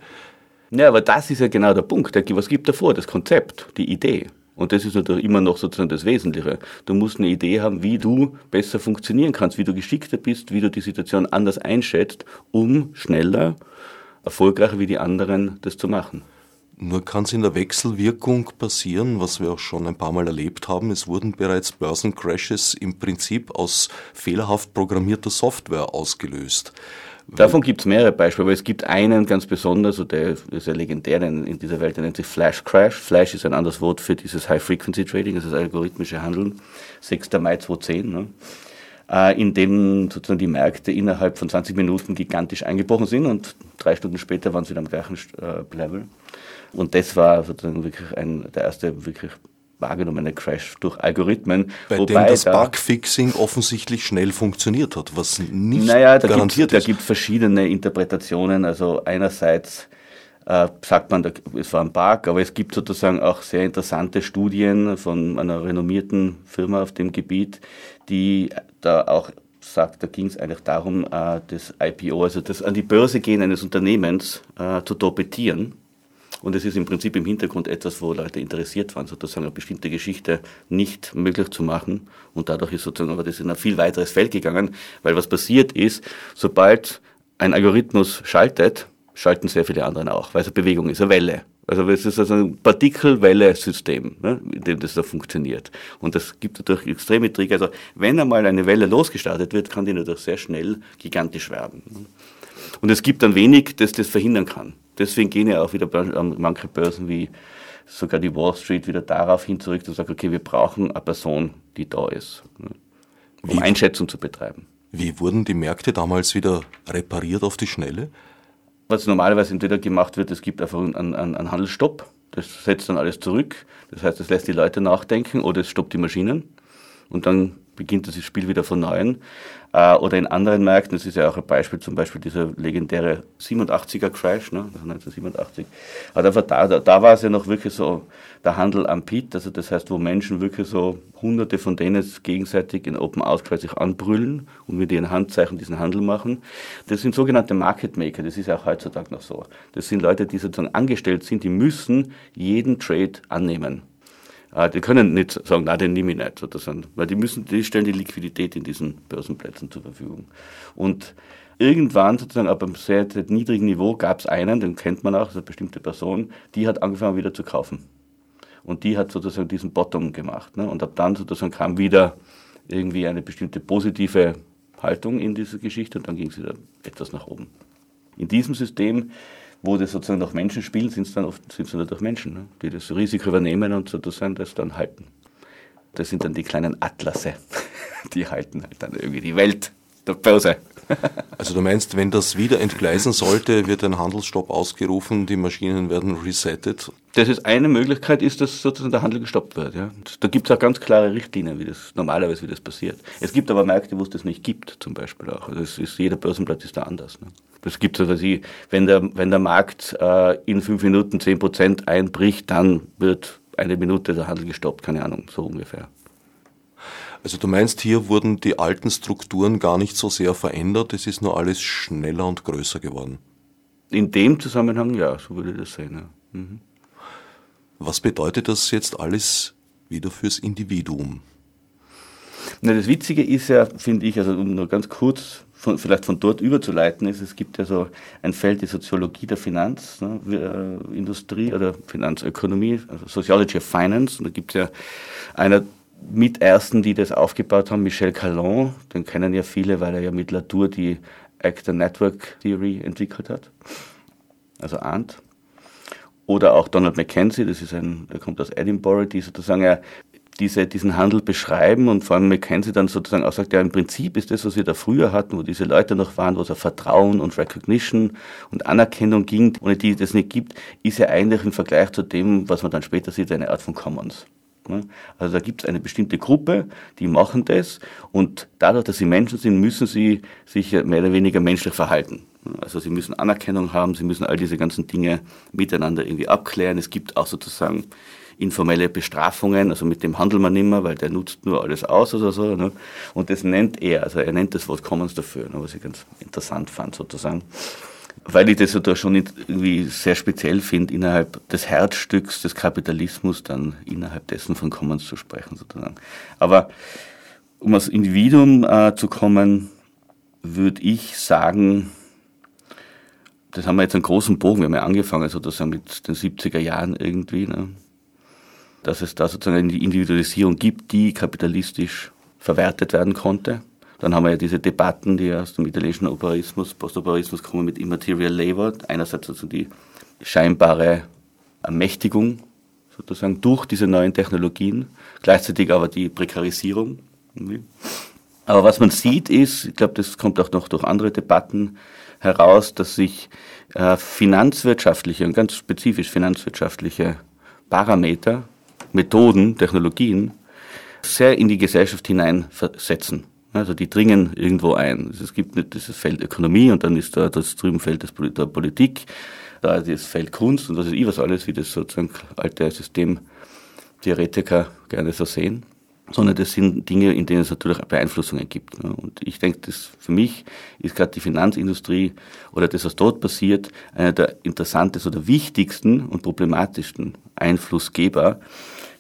Speaker 2: Ja, aber das ist ja genau der Punkt. Was gibt er vor? Das Konzept, die Idee. Und das ist natürlich immer noch sozusagen das Wesentliche. Du musst eine Idee haben, wie du besser funktionieren kannst, wie du geschickter bist, wie du die Situation anders einschätzt, um schneller, erfolgreicher wie die anderen das zu machen.
Speaker 1: Nur kann es in der Wechselwirkung passieren, was wir auch schon ein paar Mal erlebt haben. Es wurden bereits Börsencrashes im Prinzip aus fehlerhaft programmierter Software ausgelöst.
Speaker 2: Davon gibt es mehrere Beispiele, aber es gibt einen ganz besonders, und der ist ja legendär in dieser Welt, der nennt sich Flash Crash. Flash ist ein anderes Wort für dieses High-Frequency-Trading, also das algorithmische Handeln. 6. Mai 2010. Ne? Äh, in dem sozusagen die Märkte innerhalb von 20 Minuten gigantisch eingebrochen sind und drei Stunden später waren sie wieder am gleichen äh, Level. Und das war sozusagen wirklich ein, der erste wirklich wahrgenommene Crash durch Algorithmen.
Speaker 1: Bei wobei dem das da, Bugfixing offensichtlich schnell funktioniert hat, was nicht
Speaker 2: naja, da garantiert gibt, ist. Da gibt verschiedene Interpretationen. Also einerseits äh, sagt man, es war ein Bug, aber es gibt sozusagen auch sehr interessante Studien von einer renommierten Firma auf dem Gebiet, die da auch sagt, da ging es eigentlich darum, äh, das IPO, also das an die Börse gehen eines Unternehmens äh, zu torpedieren und es ist im Prinzip im Hintergrund etwas, wo Leute interessiert waren, sozusagen eine bestimmte Geschichte nicht möglich zu machen. Und dadurch ist sozusagen aber das in ein viel weiteres Feld gegangen, weil was passiert ist, sobald ein Algorithmus schaltet, schalten sehr viele andere auch, weil es eine Bewegung ist, eine Welle. Also es ist also ein Partikelwelle-System, ne, in dem das da funktioniert. Und das gibt natürlich extreme Trigger. Also wenn einmal eine Welle losgestartet wird, kann die natürlich sehr schnell gigantisch werden. Und es gibt dann wenig, das das verhindern kann. Deswegen gehen ja auch wieder manche Börsen wie sogar die Wall Street wieder darauf hin zurück und sagen, okay, wir brauchen eine Person, die da ist, ne, um wie, Einschätzung zu betreiben.
Speaker 1: Wie wurden die Märkte damals wieder repariert auf die Schnelle?
Speaker 2: Was normalerweise entweder gemacht wird, es gibt einfach einen, einen, einen Handelsstopp, das setzt dann alles zurück, das heißt, es lässt die Leute nachdenken oder es stoppt die Maschinen und dann beginnt das Spiel wieder von neuem. Äh, oder in anderen Märkten, das ist ja auch ein Beispiel, zum Beispiel dieser legendäre 87er Crash, ne, 1987. Aber da, da, war es ja noch wirklich so der Handel am Pit, also das heißt, wo Menschen wirklich so hunderte von denen gegenseitig in Open Outcry sich anbrüllen und mit ihren Handzeichen diesen Handel machen. Das sind sogenannte Market Maker, das ist ja auch heutzutage noch so. Das sind Leute, die sozusagen angestellt sind, die müssen jeden Trade annehmen. Ah, die können nicht sagen, na, den nehme ich nicht, sozusagen, weil die müssen, die stellen die Liquidität in diesen Börsenplätzen zur Verfügung. Und irgendwann sozusagen ab einem sehr, sehr niedrigen Niveau gab es einen, den kennt man auch, eine bestimmte Person, die hat angefangen wieder zu kaufen. Und die hat sozusagen diesen Bottom gemacht. Ne? Und ab dann sozusagen kam wieder irgendwie eine bestimmte positive Haltung in diese Geschichte und dann ging es wieder etwas nach oben. In diesem System wo das sozusagen noch Menschen spielen, sind es dann oft sind es natürlich Menschen, ne, die das Risiko übernehmen und sozusagen das dann halten. Das sind dann die kleinen Atlasse, <laughs> die halten halt dann irgendwie die Welt der Börse. <laughs>
Speaker 1: Also du meinst, wenn das wieder entgleisen sollte, wird ein Handelsstopp ausgerufen, die Maschinen werden resettet?
Speaker 2: Das ist eine Möglichkeit, ist, dass sozusagen der Handel gestoppt wird. Ja. Da gibt es auch ganz klare Richtlinien, wie das normalerweise wie das passiert. Es gibt aber Märkte, wo es das nicht gibt, zum Beispiel auch. Also ist, jeder Börsenplatz ist da anders. Ne. Das gibt es, also wenn der, wenn der Markt äh, in fünf Minuten zehn Prozent einbricht, dann wird eine Minute der Handel gestoppt, keine Ahnung, so ungefähr.
Speaker 1: Also du meinst, hier wurden die alten Strukturen gar nicht so sehr verändert, es ist nur alles schneller und größer geworden.
Speaker 2: In dem Zusammenhang, ja, so würde ich das sehen. Ja. Mhm.
Speaker 1: Was bedeutet das jetzt alles wieder fürs Individuum?
Speaker 2: Na, das Witzige ist ja, finde ich, also um nur ganz kurz von, vielleicht von dort überzuleiten ist, es gibt ja so ein Feld, die Soziologie der Finanzindustrie ne, äh, oder Finanzökonomie, also Sociology of Finance. Und da gibt es ja einer mit ersten, die das aufgebaut haben, Michel Calon, den kennen ja viele, weil er ja mit Latour die Actor Network Theory entwickelt hat, also ahnt. Oder auch Donald Mackenzie, das ist ein, der kommt aus Edinburgh, die sozusagen ja diese, diesen Handel beschreiben und vor allem McKenzie dann sozusagen auch sagt, ja, im Prinzip ist das, was wir da früher hatten, wo diese Leute noch waren, wo es auf Vertrauen und Recognition und Anerkennung ging, ohne die das nicht gibt, ist ja eigentlich im Vergleich zu dem, was man dann später sieht, eine Art von Commons. Also da gibt es eine bestimmte Gruppe, die machen das und dadurch, dass sie Menschen sind, müssen sie sich mehr oder weniger menschlich verhalten. Also sie müssen Anerkennung haben, sie müssen all diese ganzen Dinge miteinander irgendwie abklären. Es gibt auch sozusagen informelle Bestrafungen, also mit dem handelt man nicht mehr, weil der nutzt nur alles aus oder so. Ne? Und das nennt er, also er nennt das Wort Commons dafür, ne? was ich ganz interessant fand sozusagen. Weil ich das da schon irgendwie sehr speziell finde, innerhalb des Herzstücks des Kapitalismus dann innerhalb dessen von Commons zu sprechen sozusagen. Aber um als Individuum äh, zu kommen, würde ich sagen, das haben wir jetzt einen großen Bogen, wir haben ja angefangen sozusagen mit den 70er Jahren irgendwie, ne? Dass es da sozusagen eine Individualisierung gibt, die kapitalistisch verwertet werden konnte. Dann haben wir ja diese Debatten, die aus dem italienischen Operaismus, Postoperaismus kommen mit Immaterial Labor. Einerseits also die scheinbare Ermächtigung sozusagen durch diese neuen Technologien, gleichzeitig aber die Prekarisierung. Aber was man sieht ist, ich glaube, das kommt auch noch durch andere Debatten heraus, dass sich äh, finanzwirtschaftliche und ganz spezifisch finanzwirtschaftliche Parameter Methoden, Technologien sehr in die Gesellschaft hineinversetzen. Also die dringen irgendwo ein. Es gibt nicht dieses Feld Ökonomie und dann ist da das drüben Feld der Politik, da das Feld Kunst und was ist ich was alles, wie das sozusagen alte Systemtheoretiker gerne so sehen. Sondern das sind Dinge, in denen es natürlich Beeinflussungen gibt. Und ich denke, das für mich ist gerade die Finanzindustrie oder das, was dort passiert, einer der interessantesten oder wichtigsten und problematischsten Einflussgeber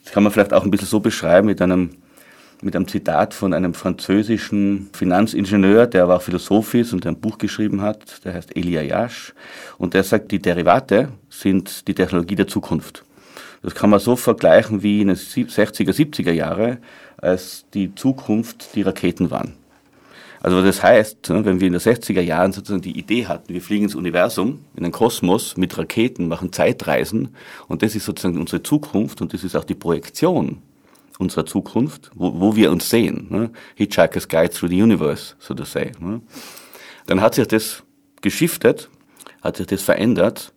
Speaker 2: das kann man vielleicht auch ein bisschen so beschreiben mit einem, mit einem Zitat von einem französischen Finanzingenieur, der aber auch Philosoph ist und ein Buch geschrieben hat, der heißt Elia Yash. Und der sagt, die Derivate sind die Technologie der Zukunft. Das kann man so vergleichen wie in den 60er, 70er Jahre, als die Zukunft die Raketen waren. Also das heißt, ne, wenn wir in den 60er Jahren sozusagen die Idee hatten, wir fliegen ins Universum, in den Kosmos mit Raketen, machen Zeitreisen und das ist sozusagen unsere Zukunft und das ist auch die Projektion unserer Zukunft, wo, wo wir uns sehen. Ne? Hitchhiker's Guide through the Universe, so to say. Ne? Dann hat sich das geschiftet, hat sich das verändert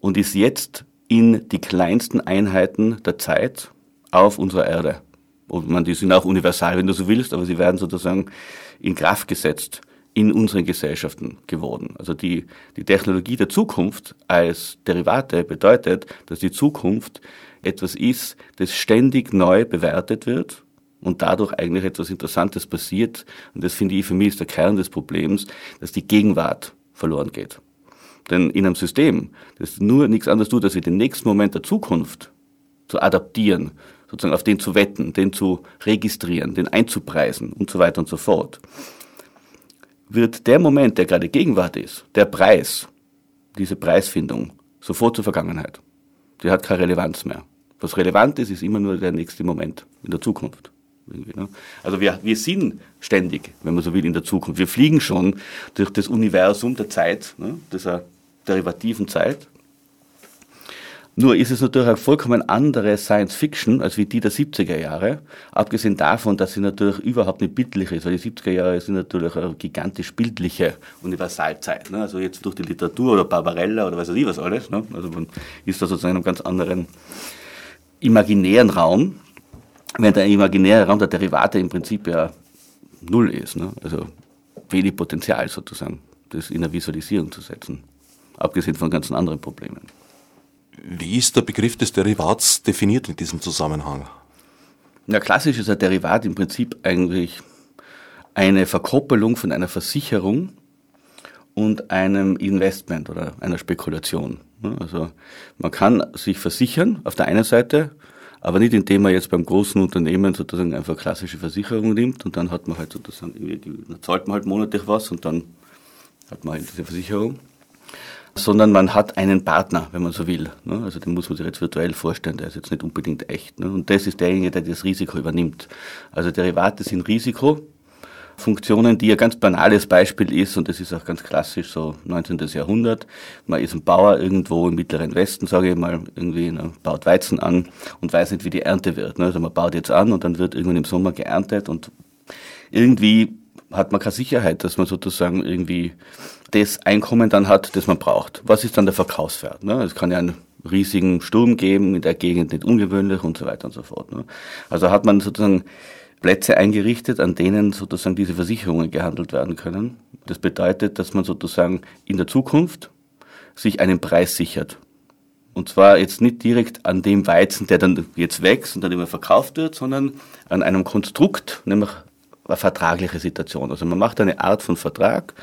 Speaker 2: und ist jetzt in die kleinsten Einheiten der Zeit auf unserer Erde. Und man, die sind auch universal, wenn du so willst, aber sie werden sozusagen in Kraft gesetzt in unseren Gesellschaften geworden. Also die, die Technologie der Zukunft als Derivate bedeutet, dass die Zukunft etwas ist, das ständig neu bewertet wird und dadurch eigentlich etwas Interessantes passiert. Und das finde ich für mich ist der Kern des Problems, dass die Gegenwart verloren geht. Denn in einem System, das nur nichts anderes tut, als wir den nächsten Moment der Zukunft zu adaptieren, sozusagen auf den zu wetten, den zu registrieren, den einzupreisen und so weiter und so fort, wird der Moment, der gerade Gegenwart ist, der Preis, diese Preisfindung, sofort zur Vergangenheit. Die hat keine Relevanz mehr. Was relevant ist, ist immer nur der nächste Moment in der Zukunft. Ne? Also wir, wir sind ständig, wenn man so will, in der Zukunft. Wir fliegen schon durch das Universum der Zeit, ne, dieser derivativen Zeit, nur ist es natürlich eine vollkommen andere Science Fiction als wie die der 70er Jahre. Abgesehen davon, dass sie natürlich überhaupt nicht bildlich ist, weil die 70er Jahre sind natürlich eine gigantisch bildliche Universalzeit. Ne? Also jetzt durch die Literatur oder Barbarella oder weiß ich was alles. Ne? Also man ist da sozusagen in einem ganz anderen imaginären Raum, während der imaginäre Raum der Derivate im Prinzip ja null ist. Ne? Also wenig Potenzial sozusagen, das in der Visualisierung zu setzen. Abgesehen von ganzen anderen Problemen.
Speaker 1: Wie ist der Begriff des Derivats definiert in diesem Zusammenhang?
Speaker 2: Ja, klassisch ist ein Derivat im Prinzip eigentlich eine Verkoppelung von einer Versicherung und einem Investment oder einer Spekulation. Also man kann sich versichern auf der einen Seite, aber nicht indem man jetzt beim großen Unternehmen sozusagen einfach klassische Versicherung nimmt und dann hat man halt sozusagen, dann zahlt man halt monatlich was und dann hat man halt diese Versicherung sondern man hat einen Partner, wenn man so will. Ne? Also den muss man sich jetzt virtuell vorstellen, der ist jetzt nicht unbedingt echt. Ne? Und das ist derjenige, der das Risiko übernimmt. Also Derivate sind Risiko Funktionen, die ein ganz banales Beispiel ist, und das ist auch ganz klassisch, so 19. Jahrhundert. Man ist ein Bauer irgendwo im mittleren Westen, sage ich mal, irgendwie, ne, baut Weizen an und weiß nicht, wie die Ernte wird. Ne? Also man baut jetzt an und dann wird irgendwann im Sommer geerntet und irgendwie hat man keine Sicherheit, dass man sozusagen irgendwie das Einkommen dann hat, das man braucht. Was ist dann der Verkaufswert? Ne? Es kann ja einen riesigen Sturm geben, in der Gegend nicht ungewöhnlich und so weiter und so fort. Ne? Also hat man sozusagen Plätze eingerichtet, an denen sozusagen diese Versicherungen gehandelt werden können. Das bedeutet, dass man sozusagen in der Zukunft sich einen Preis sichert. Und zwar jetzt nicht direkt an dem Weizen, der dann jetzt wächst und dann immer verkauft wird, sondern an einem Konstrukt, nämlich eine vertragliche Situation. Also man macht eine Art von Vertrag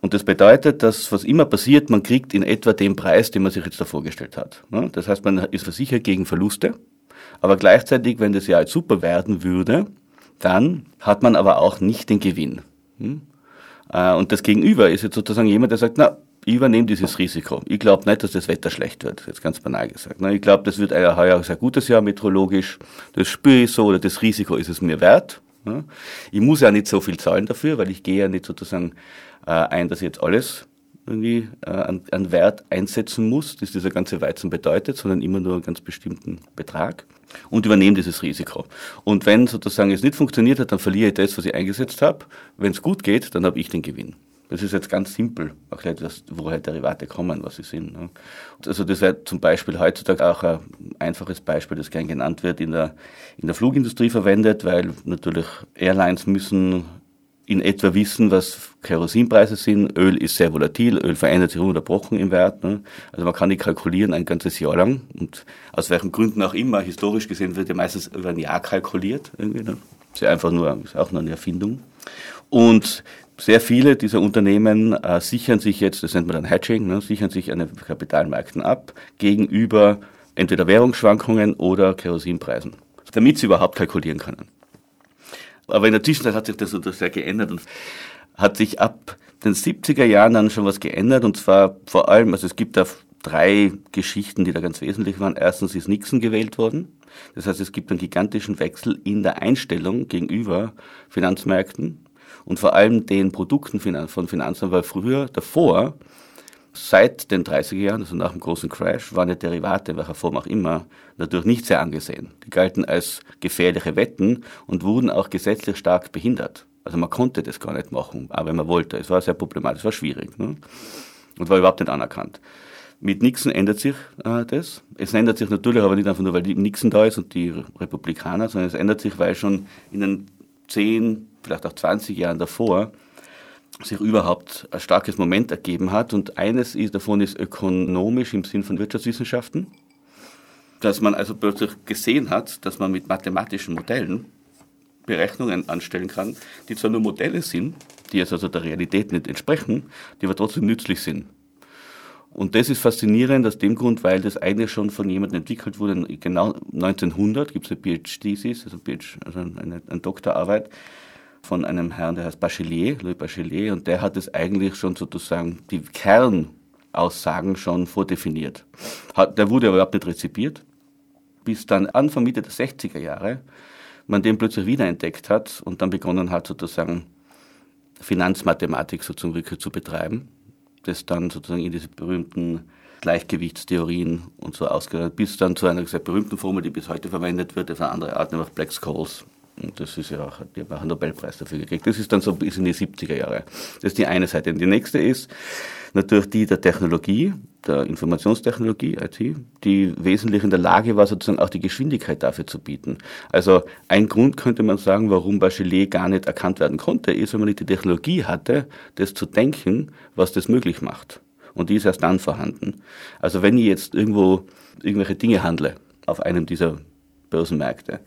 Speaker 2: und das bedeutet, dass was immer passiert, man kriegt in etwa den Preis, den man sich jetzt da vorgestellt hat. Das heißt, man ist versichert gegen Verluste, aber gleichzeitig, wenn das Jahr jetzt super werden würde, dann hat man aber auch nicht den Gewinn. Hm? Äh, und das Gegenüber ist jetzt sozusagen jemand, der sagt, na, ich übernehme dieses Risiko. Ich glaube nicht, dass das Wetter schlecht wird, jetzt ganz banal gesagt. Ich glaube, das wird ein heuer sehr gutes Jahr meteorologisch. Das spüre ich so oder das Risiko ist es mir wert. Ich muss ja nicht so viel zahlen dafür, weil ich gehe ja nicht sozusagen äh, ein, dass ich jetzt alles irgendwie äh, an, an Wert einsetzen muss, das dieser ganze Weizen bedeutet, sondern immer nur einen ganz bestimmten Betrag und übernehme dieses Risiko. Und wenn sozusagen es nicht funktioniert hat, dann verliere ich das, was ich eingesetzt habe. Wenn es gut geht, dann habe ich den Gewinn. Das ist jetzt ganz simpel, auch das, woher Derivate kommen, was sie sind. Ne? Also das wäre zum Beispiel heutzutage auch ein einfaches Beispiel, das gern genannt wird, in der, in der Flugindustrie verwendet, weil natürlich Airlines müssen in etwa wissen, was Kerosinpreise sind. Öl ist sehr volatil, Öl verändert sich ununterbrochen im Wert. Ne? Also man kann nicht kalkulieren ein ganzes Jahr lang. Und aus welchen Gründen auch immer, historisch gesehen wird ja meistens über ein Jahr kalkuliert. Irgendwie, ne? Ist ja einfach nur, ist auch nur eine Erfindung. Und sehr viele dieser Unternehmen äh, sichern sich jetzt, das nennt man dann Hedging, ne, sichern sich an den Kapitalmärkten ab gegenüber entweder Währungsschwankungen oder Kerosinpreisen, damit sie überhaupt kalkulieren können. Aber in der Zwischenzeit hat sich das sehr geändert und hat sich ab den 70er Jahren dann schon was geändert und zwar vor allem, also es gibt da drei Geschichten, die da ganz wesentlich waren. Erstens ist Nixon gewählt worden. Das heißt, es gibt einen gigantischen Wechsel in der Einstellung gegenüber Finanzmärkten und vor allem den Produkten von Finanzen, weil früher, davor, seit den 30er Jahren, also nach dem großen Crash, waren ja Derivate, welcher Form auch immer, natürlich nicht sehr angesehen. Die galten als gefährliche Wetten und wurden auch gesetzlich stark behindert. Also man konnte das gar nicht machen, auch wenn man wollte. Es war sehr problematisch, es war schwierig ne? und war überhaupt nicht anerkannt. Mit Nixon ändert sich äh, das. Es ändert sich natürlich aber nicht einfach nur, weil Nixon da ist und die Republikaner, sondern es ändert sich, weil schon in den 10, vielleicht auch 20 Jahren davor sich überhaupt ein starkes Moment ergeben hat. Und eines davon ist ökonomisch im Sinn von Wirtschaftswissenschaften, dass man also plötzlich gesehen hat, dass man mit mathematischen Modellen Berechnungen anstellen kann, die zwar nur Modelle sind, die jetzt also der Realität nicht entsprechen, die aber trotzdem nützlich sind. Und das ist faszinierend aus dem Grund, weil das eigentlich schon von jemandem entwickelt wurde. Genau 1900 gibt es eine PhD-Thesis, also, also eine, eine Doktorarbeit, von einem Herrn, der heißt Bachelier, Louis Bachelier, und der hat es eigentlich schon sozusagen die Kernaussagen schon vordefiniert. Hat, der wurde aber überhaupt nicht rezipiert, bis dann Anfang Mitte der 60er Jahre man den plötzlich wiederentdeckt hat und dann begonnen hat, sozusagen Finanzmathematik sozusagen zu betreiben, das dann sozusagen in diese berühmten Gleichgewichtstheorien und so ausgegangen, bis dann zu einer sehr berühmten Formel, die bis heute verwendet wird, auf eine andere Art, nämlich Black-Scholes und das ist ja auch, die haben auch einen Nobelpreis dafür gekriegt. Das ist dann so bis in die 70er Jahre. Das ist die eine Seite. Und die nächste ist natürlich die der Technologie, der Informationstechnologie, IT, die wesentlich in der Lage war, sozusagen auch die Geschwindigkeit dafür zu bieten. Also ein Grund könnte man sagen, warum Bachelet gar nicht erkannt werden konnte, ist, wenn man nicht die Technologie hatte, das zu denken, was das möglich macht. Und die ist erst dann vorhanden. Also wenn ich jetzt irgendwo irgendwelche Dinge handle auf einem dieser Börsenmärkte,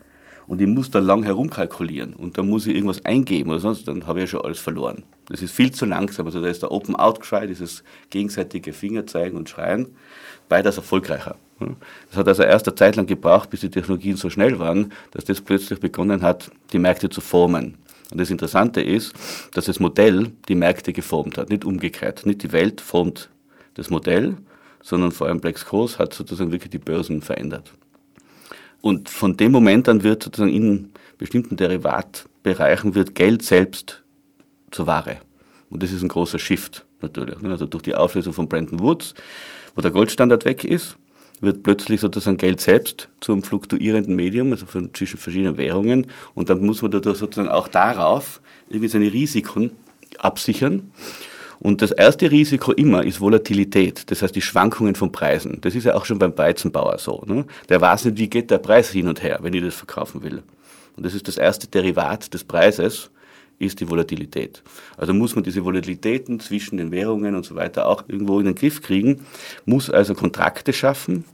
Speaker 2: und ich muss da lang herumkalkulieren und da muss ich irgendwas eingeben oder sonst, dann habe ich ja schon alles verloren. Das ist viel zu langsam. Also da ist der Open Outcry, dieses gegenseitige Fingerzeigen und Schreien, beides erfolgreicher. Das hat also erst eine Zeit lang gebraucht, bis die Technologien so schnell waren, dass das plötzlich begonnen hat, die Märkte zu formen. Und das Interessante ist, dass das Modell die Märkte geformt hat, nicht umgekehrt. Nicht die Welt formt das Modell, sondern vor allem Black Scholes hat sozusagen wirklich die Börsen verändert. Und von dem Moment an wird sozusagen in bestimmten Derivatbereichen wird Geld selbst zur Ware. Und das ist ein großer Shift natürlich. Ne? Also durch die Auflösung von Brandon Woods, wo der Goldstandard weg ist, wird plötzlich sozusagen Geld selbst zum fluktuierenden Medium, also von zwischen verschiedenen Währungen. Und dann muss man dadurch sozusagen auch darauf irgendwie seine Risiken absichern. Und das erste Risiko immer ist Volatilität, das heißt die Schwankungen von Preisen. Das ist ja auch schon beim Weizenbauer so. Ne? Der weiß nicht, wie geht der Preis hin und her, wenn ich das verkaufen will. Und das ist das erste Derivat des Preises, ist die Volatilität. Also muss man diese Volatilitäten zwischen den Währungen und so weiter auch irgendwo in den Griff kriegen, muss also Kontrakte schaffen,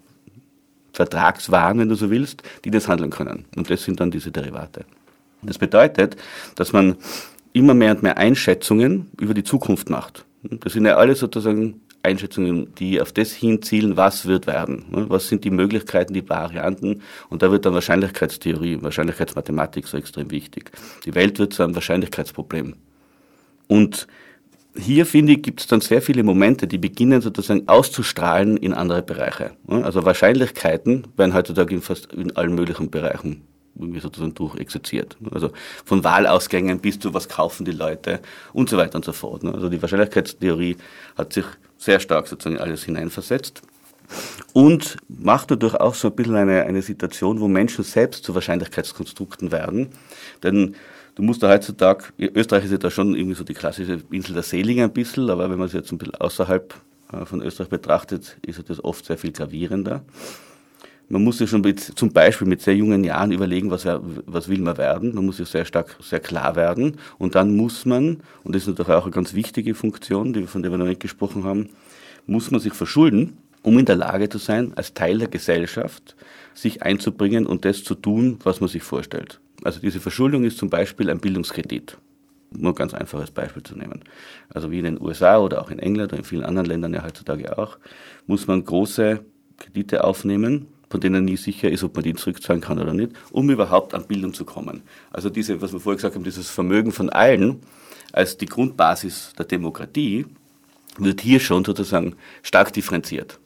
Speaker 2: Vertragswaren, wenn du so willst, die das handeln können. Und das sind dann diese Derivate. Das bedeutet, dass man immer mehr und mehr Einschätzungen über die Zukunft macht. Das sind ja alles sozusagen Einschätzungen, die auf das hinzielen, was wird werden. Was sind die Möglichkeiten, die Varianten? Und da wird dann Wahrscheinlichkeitstheorie, Wahrscheinlichkeitsmathematik so extrem wichtig. Die Welt wird zu einem Wahrscheinlichkeitsproblem. Und hier, finde ich, gibt es dann sehr viele Momente, die beginnen sozusagen auszustrahlen in andere Bereiche. Also Wahrscheinlichkeiten werden heutzutage in fast in allen möglichen Bereichen sozusagen durchexerziert. Also von Wahlausgängen bis zu was kaufen die Leute und so weiter und so fort. Also die Wahrscheinlichkeitstheorie hat sich sehr stark sozusagen alles hineinversetzt und macht dadurch auch so ein bisschen eine, eine Situation, wo Menschen selbst zu Wahrscheinlichkeitskonstrukten werden. Denn du musst da heutzutage, Österreich ist ja da schon irgendwie so die klassische Insel der Seligen ein bisschen, aber wenn man es jetzt ein bisschen außerhalb äh, von Österreich betrachtet, ist das oft sehr viel gravierender. Man muss sich schon mit, zum Beispiel mit sehr jungen Jahren überlegen, was, was will man werden. Man muss sich sehr stark, sehr klar werden. Und dann muss man, und das ist natürlich auch eine ganz wichtige Funktion, die, von der wir noch nicht gesprochen haben, muss man sich verschulden, um in der Lage zu sein, als Teil der Gesellschaft sich einzubringen und das zu tun, was man sich vorstellt. Also diese Verschuldung ist zum Beispiel ein Bildungskredit. Nur ein ganz einfaches Beispiel zu nehmen. Also wie in den USA oder auch in England oder in vielen anderen Ländern ja heutzutage auch, muss man große Kredite aufnehmen, von denen nie sicher ist, ob man die zurückzahlen kann oder nicht, um überhaupt an Bildung zu kommen. Also diese, was wir vorher gesagt haben, dieses Vermögen von allen als die Grundbasis der Demokratie wird hier schon sozusagen stark differenziert,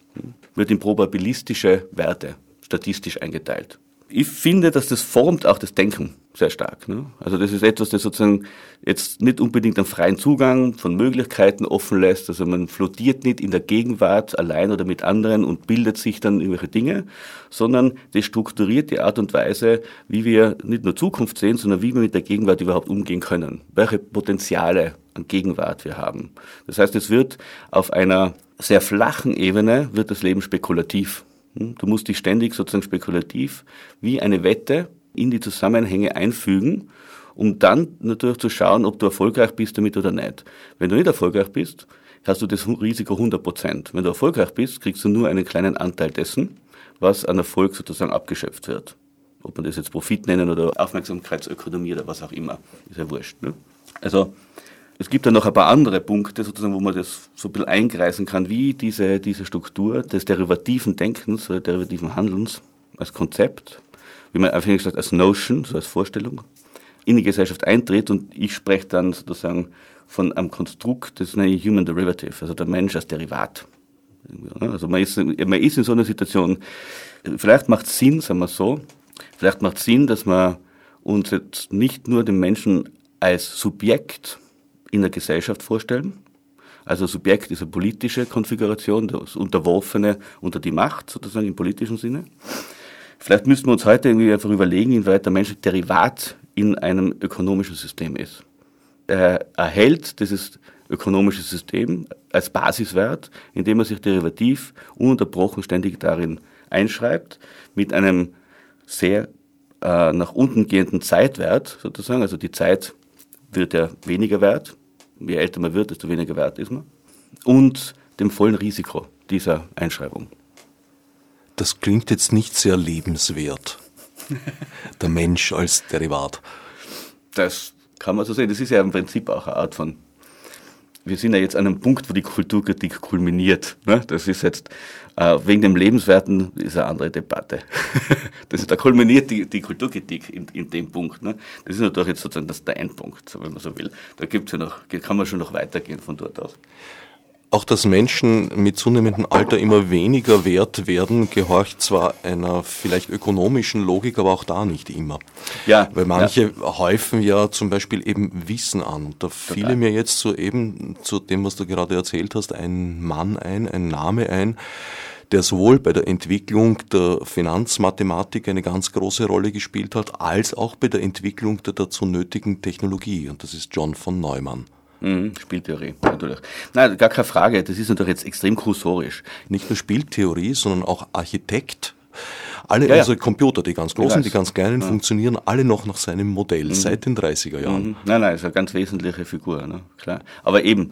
Speaker 2: wird in probabilistische Werte statistisch eingeteilt ich finde, dass das formt auch das Denken sehr stark. Ne? Also das ist etwas, das sozusagen jetzt nicht unbedingt einen freien Zugang von Möglichkeiten offen lässt. Also man flottiert nicht in der Gegenwart allein oder mit anderen und bildet sich dann irgendwelche Dinge, sondern das strukturiert die Art und Weise, wie wir nicht nur Zukunft sehen, sondern wie wir mit der Gegenwart überhaupt umgehen können. Welche Potenziale an Gegenwart wir haben. Das heißt, es wird auf einer sehr flachen Ebene wird das Leben spekulativ. Hm? Du musst dich ständig sozusagen spekulativ wie eine Wette in die Zusammenhänge einfügen, um dann natürlich zu schauen, ob du erfolgreich bist damit oder nicht. Wenn du nicht erfolgreich bist, hast du das Risiko 100 Prozent. Wenn du erfolgreich bist, kriegst du nur einen kleinen Anteil dessen, was an Erfolg sozusagen abgeschöpft wird. Ob man das jetzt Profit nennen oder Aufmerksamkeitsökonomie oder was auch immer, ist ja wurscht. Ne? Also es gibt dann noch ein paar andere Punkte, sozusagen, wo man das so ein bisschen eingreisen kann, wie diese, diese Struktur des derivativen Denkens oder derivativen Handelns als Konzept, wie man einfach gesagt als Notion, so als Vorstellung, in die Gesellschaft eintritt. Und ich spreche dann sozusagen von einem Konstrukt, das nenne ich Human Derivative, also der Mensch als Derivat. Also man ist, man ist in so einer Situation, vielleicht macht es Sinn, sagen wir so, vielleicht macht es Sinn, dass man uns jetzt nicht nur den Menschen als Subjekt in der Gesellschaft vorstellen. Also Subjekt ist eine politische Konfiguration, das Unterworfene unter die Macht, sozusagen im politischen Sinne. Vielleicht müssten wir uns heute irgendwie einfach überlegen, inwieweit der Mensch Derivat in einem ökonomischen System ist. Er erhält dieses ökonomische System als Basiswert, indem er sich derivativ ununterbrochen ständig darin einschreibt, mit einem sehr äh, nach unten gehenden Zeitwert sozusagen, also die Zeit wird ja weniger wert. Je älter man wird, desto weniger wert ist man. Und dem vollen Risiko dieser Einschreibung.
Speaker 1: Das klingt jetzt nicht sehr lebenswert. <laughs> Der Mensch als Derivat.
Speaker 2: Das kann man so sehen. Das ist ja im Prinzip auch eine Art von wir sind ja jetzt an einem Punkt, wo die Kulturkritik kulminiert. Ne? Das ist jetzt, wegen dem Lebenswerten ist eine andere Debatte. <laughs> das ist, da kulminiert die, die Kulturkritik in, in dem Punkt. Ne? Das ist natürlich jetzt sozusagen das, der Endpunkt, wenn man so will. Da gibt's ja noch, kann man schon noch weitergehen von dort aus.
Speaker 1: Auch dass Menschen mit zunehmendem Alter immer weniger wert werden, gehorcht zwar einer vielleicht ökonomischen Logik, aber auch da nicht immer. Ja. Weil manche ja. häufen ja zum Beispiel eben Wissen an. Und da fiel mir jetzt so eben zu dem, was du gerade erzählt hast, ein Mann ein, ein Name ein, der sowohl bei der Entwicklung der Finanzmathematik eine ganz große Rolle gespielt hat, als auch bei der Entwicklung der dazu nötigen Technologie. Und das ist John von Neumann.
Speaker 2: Mhm, Spieltheorie, natürlich. Nein, gar keine Frage. Das ist natürlich jetzt extrem kursorisch.
Speaker 1: Nicht nur Spieltheorie, sondern auch Architekt. Alle ja, unsere ja. Computer, die ganz großen, die ganz kleinen, ja. funktionieren alle noch nach seinem Modell mhm. seit den 30er Jahren.
Speaker 2: Mhm. Nein, nein, ist eine ganz wesentliche Figur, ne? klar. Aber eben,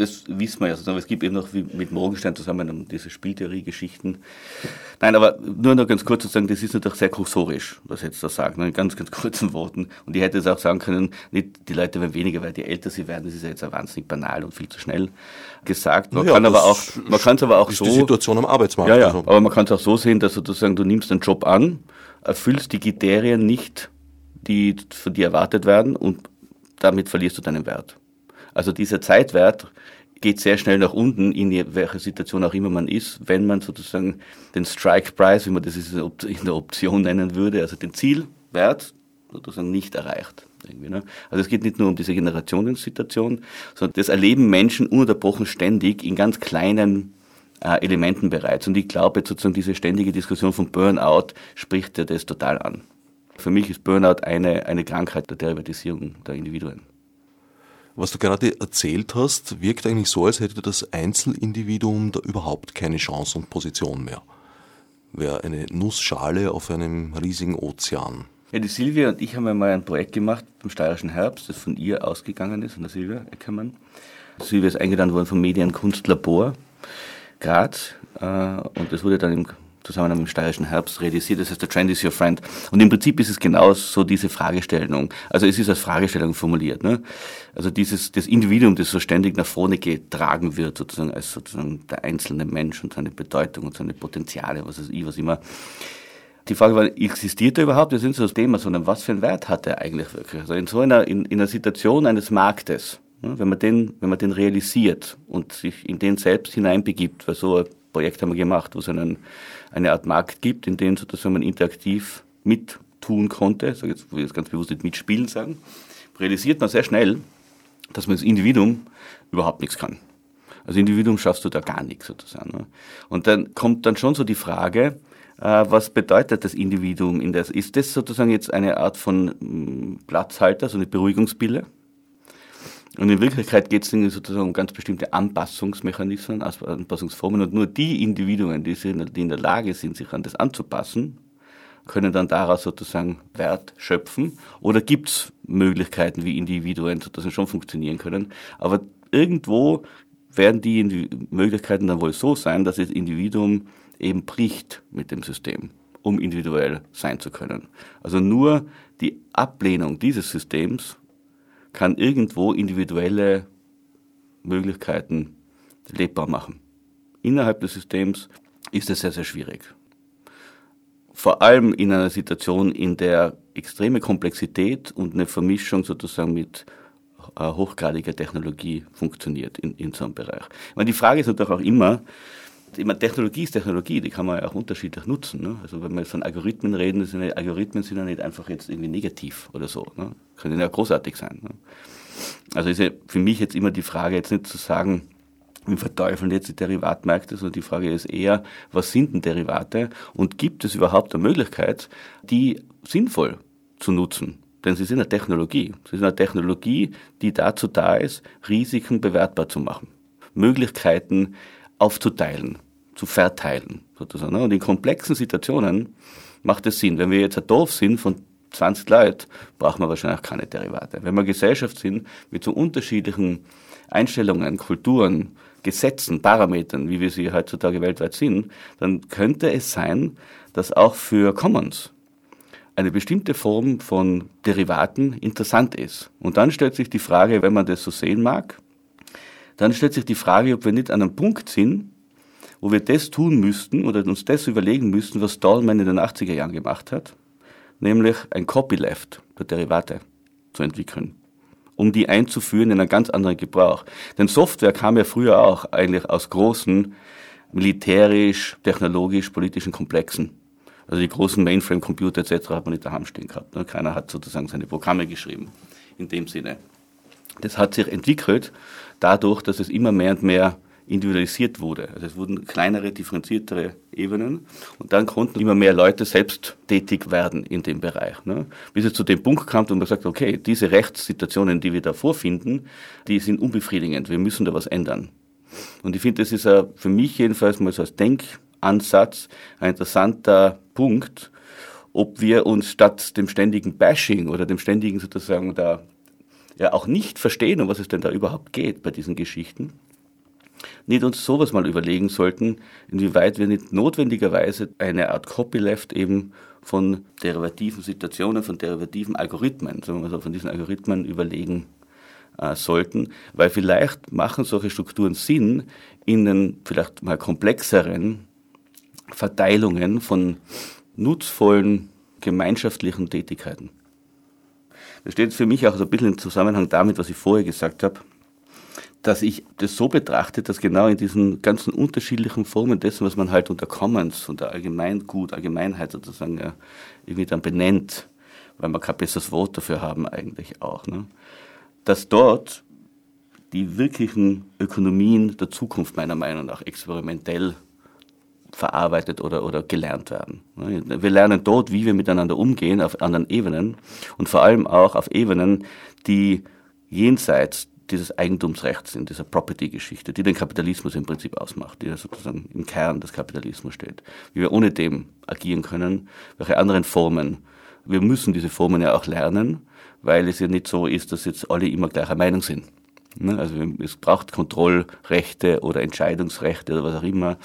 Speaker 2: das wissen wir ja. Also, es gibt eben noch wie mit Morgenstein zusammen diese Spieltheorie-Geschichten. Nein, aber nur noch ganz kurz zu sagen, das ist natürlich sehr kursorisch, was ich jetzt da sage, ne, in ganz, ganz kurzen Worten. Und ich hätte es auch sagen können, nicht die Leute werden weniger, weil je älter sie werden, das ist ja jetzt wahnsinnig banal und viel zu schnell gesagt. Man ja, kann aber auch, man kann es aber auch
Speaker 1: ist
Speaker 2: so.
Speaker 1: die Situation am Arbeitsmarkt.
Speaker 2: Ja, ja, also. aber man kann es auch so sehen, dass sozusagen du nimmst einen Job an, erfüllst die Kriterien nicht, die von dir erwartet werden und damit verlierst du deinen Wert. Also dieser Zeitwert geht sehr schnell nach unten, in welcher Situation auch immer man ist, wenn man sozusagen den Strike Price, wie man das in der Option nennen würde, also den Zielwert sozusagen nicht erreicht. Ne? Also es geht nicht nur um diese Generationensituation, sondern das erleben Menschen ununterbrochen ständig in ganz kleinen äh, Elementen bereits. Und ich glaube, sozusagen diese ständige Diskussion von Burnout spricht ja das total an. Für mich ist Burnout eine, eine Krankheit der Derivatisierung der Individuen.
Speaker 1: Was du gerade erzählt hast, wirkt eigentlich so, als hätte das Einzelindividuum da überhaupt keine Chance und Position mehr. Wäre eine Nussschale auf einem riesigen Ozean.
Speaker 2: Ja, die Silvia und ich haben einmal ein Projekt gemacht beim Steirischen Herbst, das von ihr ausgegangen ist, von der Silvia Eckermann. Silvia ist eingeladen worden vom Medienkunstlabor Graz äh, und das wurde dann im zusammen mit dem steirischen Herbst realisiert. Das heißt, the trend is your friend. Und im Prinzip ist es genau so diese Fragestellung. Also es ist als Fragestellung formuliert. Ne? Also dieses, das Individuum, das so ständig nach vorne getragen wird, sozusagen als sozusagen der einzelne Mensch und seine Bedeutung und seine Potenziale, was weiß ich, was immer. Die Frage war, existiert er überhaupt? Das ist so das Thema, sondern was für einen Wert hat er eigentlich wirklich? Also in so einer, in, in einer Situation eines Marktes, ne, wenn man den, wenn man den realisiert und sich in den selbst hineinbegibt, weil so ein Projekt haben wir gemacht, wo es einen eine Art Markt gibt, in dem sozusagen man interaktiv mittun konnte, sage jetzt, will ich jetzt ganz bewusst nicht mitspielen sagen, realisiert man sehr schnell, dass man das Individuum überhaupt nichts kann. Als Individuum schaffst du da gar nichts sozusagen. Ne? Und dann kommt dann schon so die Frage, äh, was bedeutet das Individuum in der, ist das sozusagen jetzt eine Art von mm, Platzhalter, so eine Beruhigungspille? Und in Wirklichkeit geht es sozusagen um ganz bestimmte Anpassungsmechanismen, Anpassungsformen und nur die Individuen, die, in der Lage sind, sich an das anzupassen, können dann daraus sozusagen Wert schöpfen. Oder gibt es Möglichkeiten, wie Individuen sozusagen schon funktionieren können. Aber irgendwo werden die Möglichkeiten dann wohl so sein, dass das Individuum eben bricht mit dem System, um individuell sein zu können. Also nur die Ablehnung dieses Systems kann irgendwo individuelle Möglichkeiten lebbar machen. Innerhalb des Systems ist es sehr, sehr schwierig. Vor allem in einer Situation, in der extreme Komplexität und eine Vermischung sozusagen mit äh, hochgradiger Technologie funktioniert in, in so einem Bereich. meine, die Frage ist natürlich auch immer, meine, Technologie ist Technologie, die kann man ja auch unterschiedlich nutzen. Ne? Also wenn wir jetzt von Algorithmen reden, sind ja, Algorithmen sind ja nicht einfach jetzt irgendwie negativ oder so. Ne? Können ja großartig sein. Ne? Also ist ja für mich jetzt immer die Frage, jetzt nicht zu sagen, wir verteufeln jetzt die Derivatmärkte, sondern die Frage ist eher, was sind denn Derivate und gibt es überhaupt eine Möglichkeit, die sinnvoll zu nutzen? Denn sie sind eine Technologie. Sie sind eine Technologie, die dazu da ist, Risiken bewertbar zu machen. Möglichkeiten aufzuteilen, zu verteilen, sozusagen. Und in komplexen Situationen macht es Sinn. Wenn wir jetzt ein Dorf sind von 20 Leuten, brauchen wir wahrscheinlich keine Derivate. Wenn wir Gesellschaft sind mit so unterschiedlichen Einstellungen, Kulturen, Gesetzen, Parametern, wie wir sie heutzutage weltweit sind, dann könnte es sein, dass auch für Commons eine bestimmte Form von Derivaten interessant ist. Und dann stellt sich die Frage, wenn man das so sehen mag, dann stellt sich die Frage, ob wir nicht an einem Punkt sind, wo wir das tun müssten oder uns das überlegen müssten, was Stallman in den 80er Jahren gemacht hat, nämlich ein Copyleft der Derivate zu entwickeln, um die einzuführen in einen ganz anderen Gebrauch. Denn Software kam ja früher auch eigentlich aus großen militärisch, technologisch, politischen Komplexen. Also die großen Mainframe-Computer etc. hat man nicht daheim stehen gehabt. Ne? Keiner hat sozusagen seine Programme geschrieben in dem Sinne. Das hat sich entwickelt dadurch, dass es immer mehr und mehr individualisiert wurde. Also es wurden kleinere, differenziertere Ebenen und dann konnten immer mehr Leute selbst tätig werden in dem Bereich. Ne? Bis es zu dem Punkt kam, wo man sagt, okay, diese Rechtssituationen, die wir da vorfinden, die sind unbefriedigend, wir müssen da was ändern. Und ich finde, das ist für mich jedenfalls mal so als Denkansatz ein interessanter Punkt, ob wir uns statt dem ständigen Bashing oder dem ständigen sozusagen da ja auch nicht verstehen, um was es denn da überhaupt geht bei diesen Geschichten, nicht uns sowas mal überlegen sollten, inwieweit wir nicht notwendigerweise eine Art Copyleft eben von derivativen Situationen, von derivativen Algorithmen, sagen wir mal so, von diesen Algorithmen überlegen äh, sollten, weil vielleicht machen solche Strukturen Sinn in den vielleicht mal komplexeren Verteilungen von nutzvollen gemeinschaftlichen Tätigkeiten. Das steht für mich auch so ein bisschen im Zusammenhang damit, was ich vorher gesagt habe dass ich das so betrachte, dass genau in diesen ganzen unterschiedlichen Formen dessen, was man halt unter Commons, unter Allgemeingut, Allgemeinheit sozusagen ja, irgendwie dann benennt, weil man kein besseres Wort dafür haben eigentlich auch, ne? dass dort die wirklichen Ökonomien der Zukunft meiner Meinung nach experimentell verarbeitet oder, oder gelernt werden. Ne? Wir lernen dort, wie wir miteinander umgehen auf anderen Ebenen und vor allem auch auf Ebenen, die jenseits dieses Eigentumsrechts, in dieser Property-Geschichte, die den Kapitalismus im Prinzip ausmacht, die ja sozusagen im Kern des Kapitalismus steht. Wie wir ohne dem agieren können, welche anderen Formen. Wir müssen diese Formen ja auch lernen, weil es ja nicht so ist, dass jetzt alle immer gleicher Meinung sind. Ne? Also es braucht Kontrollrechte oder Entscheidungsrechte oder was auch immer,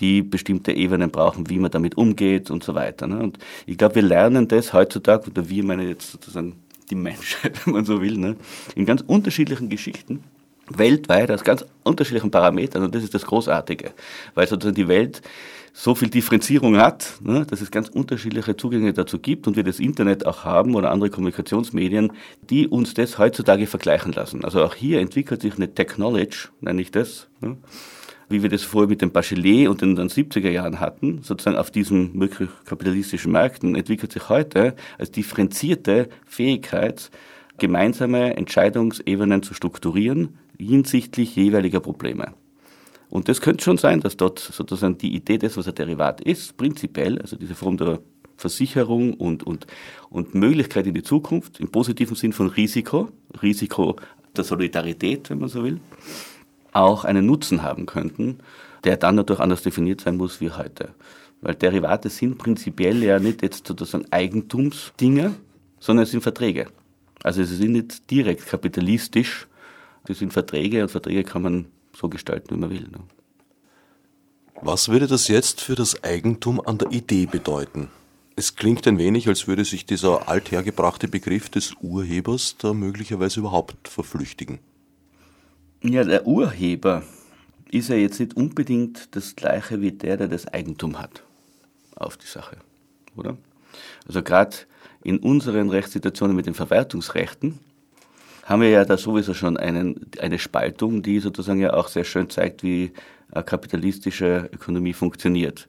Speaker 2: die bestimmte Ebenen brauchen, wie man damit umgeht und so weiter. Ne? Und ich glaube, wir lernen das heutzutage, oder wir meine jetzt sozusagen die Menschheit, <laughs> wenn man so will, ne? in ganz unterschiedlichen Geschichten, weltweit, aus ganz unterschiedlichen Parametern. Und das ist das Großartige, weil sozusagen die Welt so viel Differenzierung hat, ne, dass es ganz unterschiedliche Zugänge dazu gibt und wir das Internet auch haben oder andere Kommunikationsmedien, die uns das heutzutage vergleichen lassen. Also auch hier entwickelt sich eine Technology, nenne ich das, ne, wie wir das vorher mit dem Bachelet und in den 70er Jahren hatten, sozusagen auf diesen wirklich kapitalistischen Märkten, entwickelt sich heute als differenzierte Fähigkeit, gemeinsame Entscheidungsebenen zu strukturieren hinsichtlich jeweiliger Probleme. Und das könnte schon sein, dass dort sozusagen die Idee des, was ein Derivat ist, prinzipiell, also diese Form der Versicherung und, und, und Möglichkeit in die Zukunft, im positiven Sinn von Risiko, Risiko der Solidarität, wenn man so will, auch einen Nutzen haben könnten, der dann natürlich anders definiert sein muss wie heute. Weil Derivate sind prinzipiell ja nicht jetzt sozusagen Eigentumsdinge, sondern es sind Verträge. Also sie sind nicht direkt kapitalistisch, sie sind Verträge und Verträge kann man so gestalten, wie man will. Ne?
Speaker 1: Was würde das jetzt für das Eigentum an der Idee bedeuten? Es klingt ein wenig, als würde sich dieser althergebrachte Begriff des Urhebers da möglicherweise überhaupt verflüchtigen.
Speaker 2: Ja, der Urheber ist ja jetzt nicht unbedingt das gleiche wie der, der das Eigentum hat auf die Sache, oder? Also gerade in unseren Rechtssituationen mit den Verwertungsrechten haben wir ja da sowieso schon einen, eine Spaltung, die sozusagen ja auch sehr schön zeigt, wie eine kapitalistische Ökonomie funktioniert.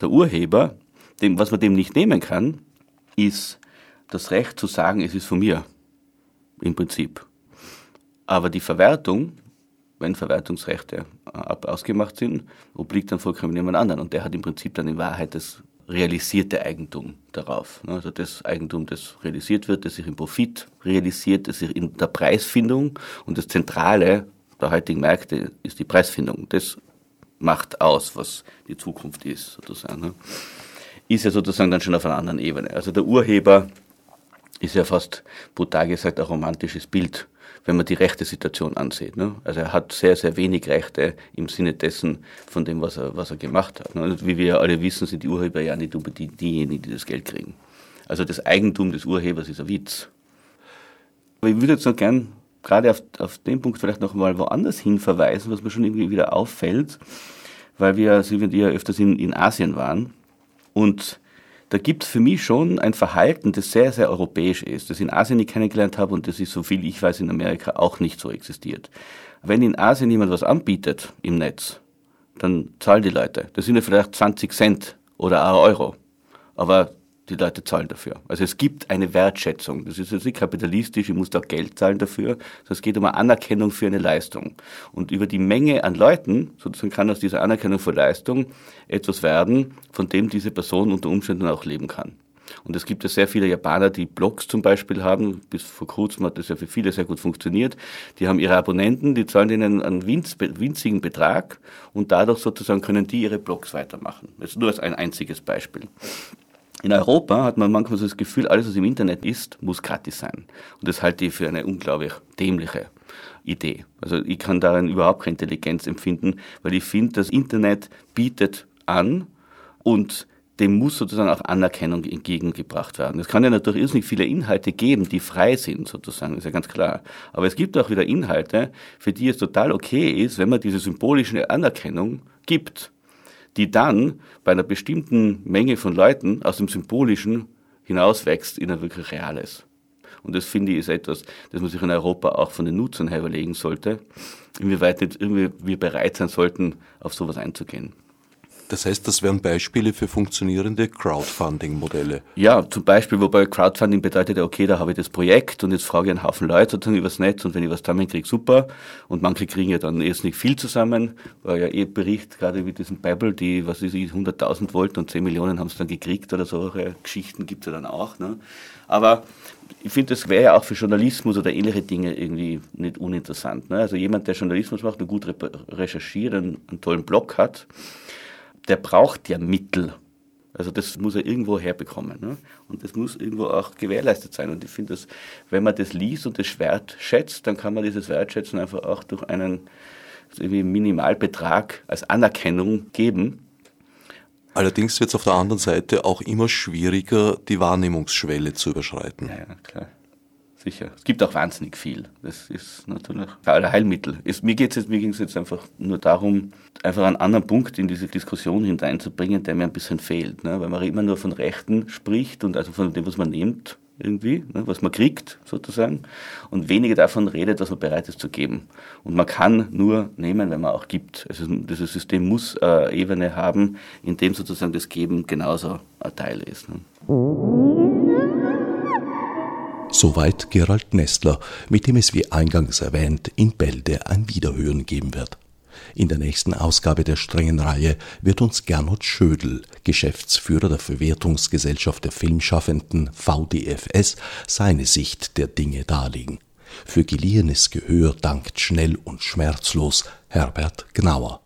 Speaker 2: Der Urheber, dem, was man dem nicht nehmen kann, ist das Recht zu sagen, es ist von mir. Im Prinzip. Aber die Verwertung wenn Verwertungsrechte äh, ausgemacht sind, obliegt dann vollkommen jemand anderen. Und der hat im Prinzip dann in Wahrheit das realisierte Eigentum darauf. Ne? Also das Eigentum, das realisiert wird, das sich im Profit realisiert, das sich in der Preisfindung und das Zentrale der heutigen Märkte ist die Preisfindung. Das macht aus, was die Zukunft ist, sozusagen. Ne? Ist ja sozusagen dann schon auf einer anderen Ebene. Also der Urheber ist ja fast brutal gesagt ein romantisches Bild wenn man die rechte Situation ansieht. Ne? Also er hat sehr, sehr wenig Rechte im Sinne dessen von dem, was er, was er gemacht hat. Ne? Und wie wir alle wissen, sind die Urheber ja nicht unbedingt diejenigen, die das Geld kriegen. Also das Eigentum des Urhebers ist ein Witz. Aber ich würde jetzt noch gern gerade auf, auf den Punkt vielleicht noch mal woanders hin verweisen, was mir schon irgendwie wieder auffällt, weil wir, Sie und ja öfters in, in Asien waren und da gibt es für mich schon ein Verhalten, das sehr, sehr europäisch ist, das in Asien nicht kennengelernt habe und das ist, so viel ich weiß, in Amerika auch nicht so existiert. Wenn in Asien jemand was anbietet im Netz, dann zahlen die Leute. Das sind ja vielleicht 20 Cent oder ein Euro. Aber die Leute zahlen dafür. Also es gibt eine Wertschätzung. Das ist jetzt nicht kapitalistisch, ich muss da Geld zahlen dafür, es geht um eine Anerkennung für eine Leistung. Und über die Menge an Leuten, sozusagen kann aus dieser Anerkennung für Leistung etwas werden, von dem diese Person unter Umständen auch leben kann. Und es gibt ja sehr viele Japaner, die Blogs zum Beispiel haben. Bis vor kurzem hat das ja für viele sehr gut funktioniert. Die haben ihre Abonnenten, die zahlen ihnen einen winzigen Betrag und dadurch sozusagen können die ihre Blogs weitermachen. Ist nur als ein einziges Beispiel. In Europa hat man manchmal so das Gefühl, alles, was im Internet ist, muss gratis sein. Und das halte ich für eine unglaublich dämliche Idee. Also ich kann darin überhaupt keine Intelligenz empfinden, weil ich finde, das Internet bietet an und dem muss sozusagen auch Anerkennung entgegengebracht werden. Es kann ja natürlich irrsinnig viele Inhalte geben, die frei sind, sozusagen, ist ja ganz klar. Aber es gibt auch wieder Inhalte, für die es total okay ist, wenn man diese symbolische Anerkennung gibt die dann bei einer bestimmten Menge von Leuten aus dem Symbolischen hinauswächst in ein wirklich Reales. Und das finde ich ist etwas, das man sich in Europa auch von den Nutzern her überlegen sollte, inwieweit nicht irgendwie wir bereit sein sollten, auf sowas einzugehen.
Speaker 1: Das heißt, das wären Beispiele für funktionierende Crowdfunding-Modelle.
Speaker 2: Ja, zum Beispiel, wobei Crowdfunding bedeutet ja, okay, da habe ich das Projekt und jetzt frage ich einen Haufen Leute sozusagen übers Netz und wenn ich was zusammenkriege, super. Und manche kriegen ja dann erst nicht viel zusammen, weil ja eh Bericht, gerade wie diesen Bible, die, was ist ich, 100.000 wollten und 10 Millionen haben es dann gekriegt oder solche Geschichten gibt es ja dann auch. Ne? Aber ich finde, das wäre ja auch für Journalismus oder ähnliche Dinge irgendwie nicht uninteressant. Ne? Also jemand, der Journalismus macht und gut recherchiert, einen, einen tollen Blog hat, der braucht ja Mittel. Also das muss er irgendwo herbekommen. Ne? Und das muss irgendwo auch gewährleistet sein. Und ich finde, dass wenn man das liest und das wertschätzt, dann kann man dieses Wertschätzen einfach auch durch einen irgendwie Minimalbetrag als Anerkennung geben.
Speaker 1: Allerdings wird es auf der anderen Seite auch immer schwieriger, die Wahrnehmungsschwelle zu überschreiten.
Speaker 2: Ja, ja klar sicher. Es gibt auch wahnsinnig viel. Das ist natürlich ein Heilmittel. Es, mir geht's jetzt, mir ging es jetzt einfach nur darum, einfach einen anderen Punkt in diese Diskussion hineinzubringen, der mir ein bisschen fehlt. Ne? Weil man immer nur von Rechten spricht und also von dem, was man nimmt, irgendwie, ne? was man kriegt, sozusagen, und weniger davon redet, was man bereit ist zu geben. Und man kann nur nehmen, wenn man auch gibt. Also dieses System muss eine Ebene haben, in dem sozusagen das Geben genauso ein Teil ist. Ne?
Speaker 1: Soweit Gerald Nestler, mit dem es wie eingangs erwähnt in Bälde ein Wiederhören geben wird. In der nächsten Ausgabe der strengen Reihe wird uns Gernot Schödel, Geschäftsführer der Verwertungsgesellschaft der Filmschaffenden VDFS, seine Sicht der Dinge darlegen. Für geliehenes Gehör dankt schnell und schmerzlos Herbert Gnauer.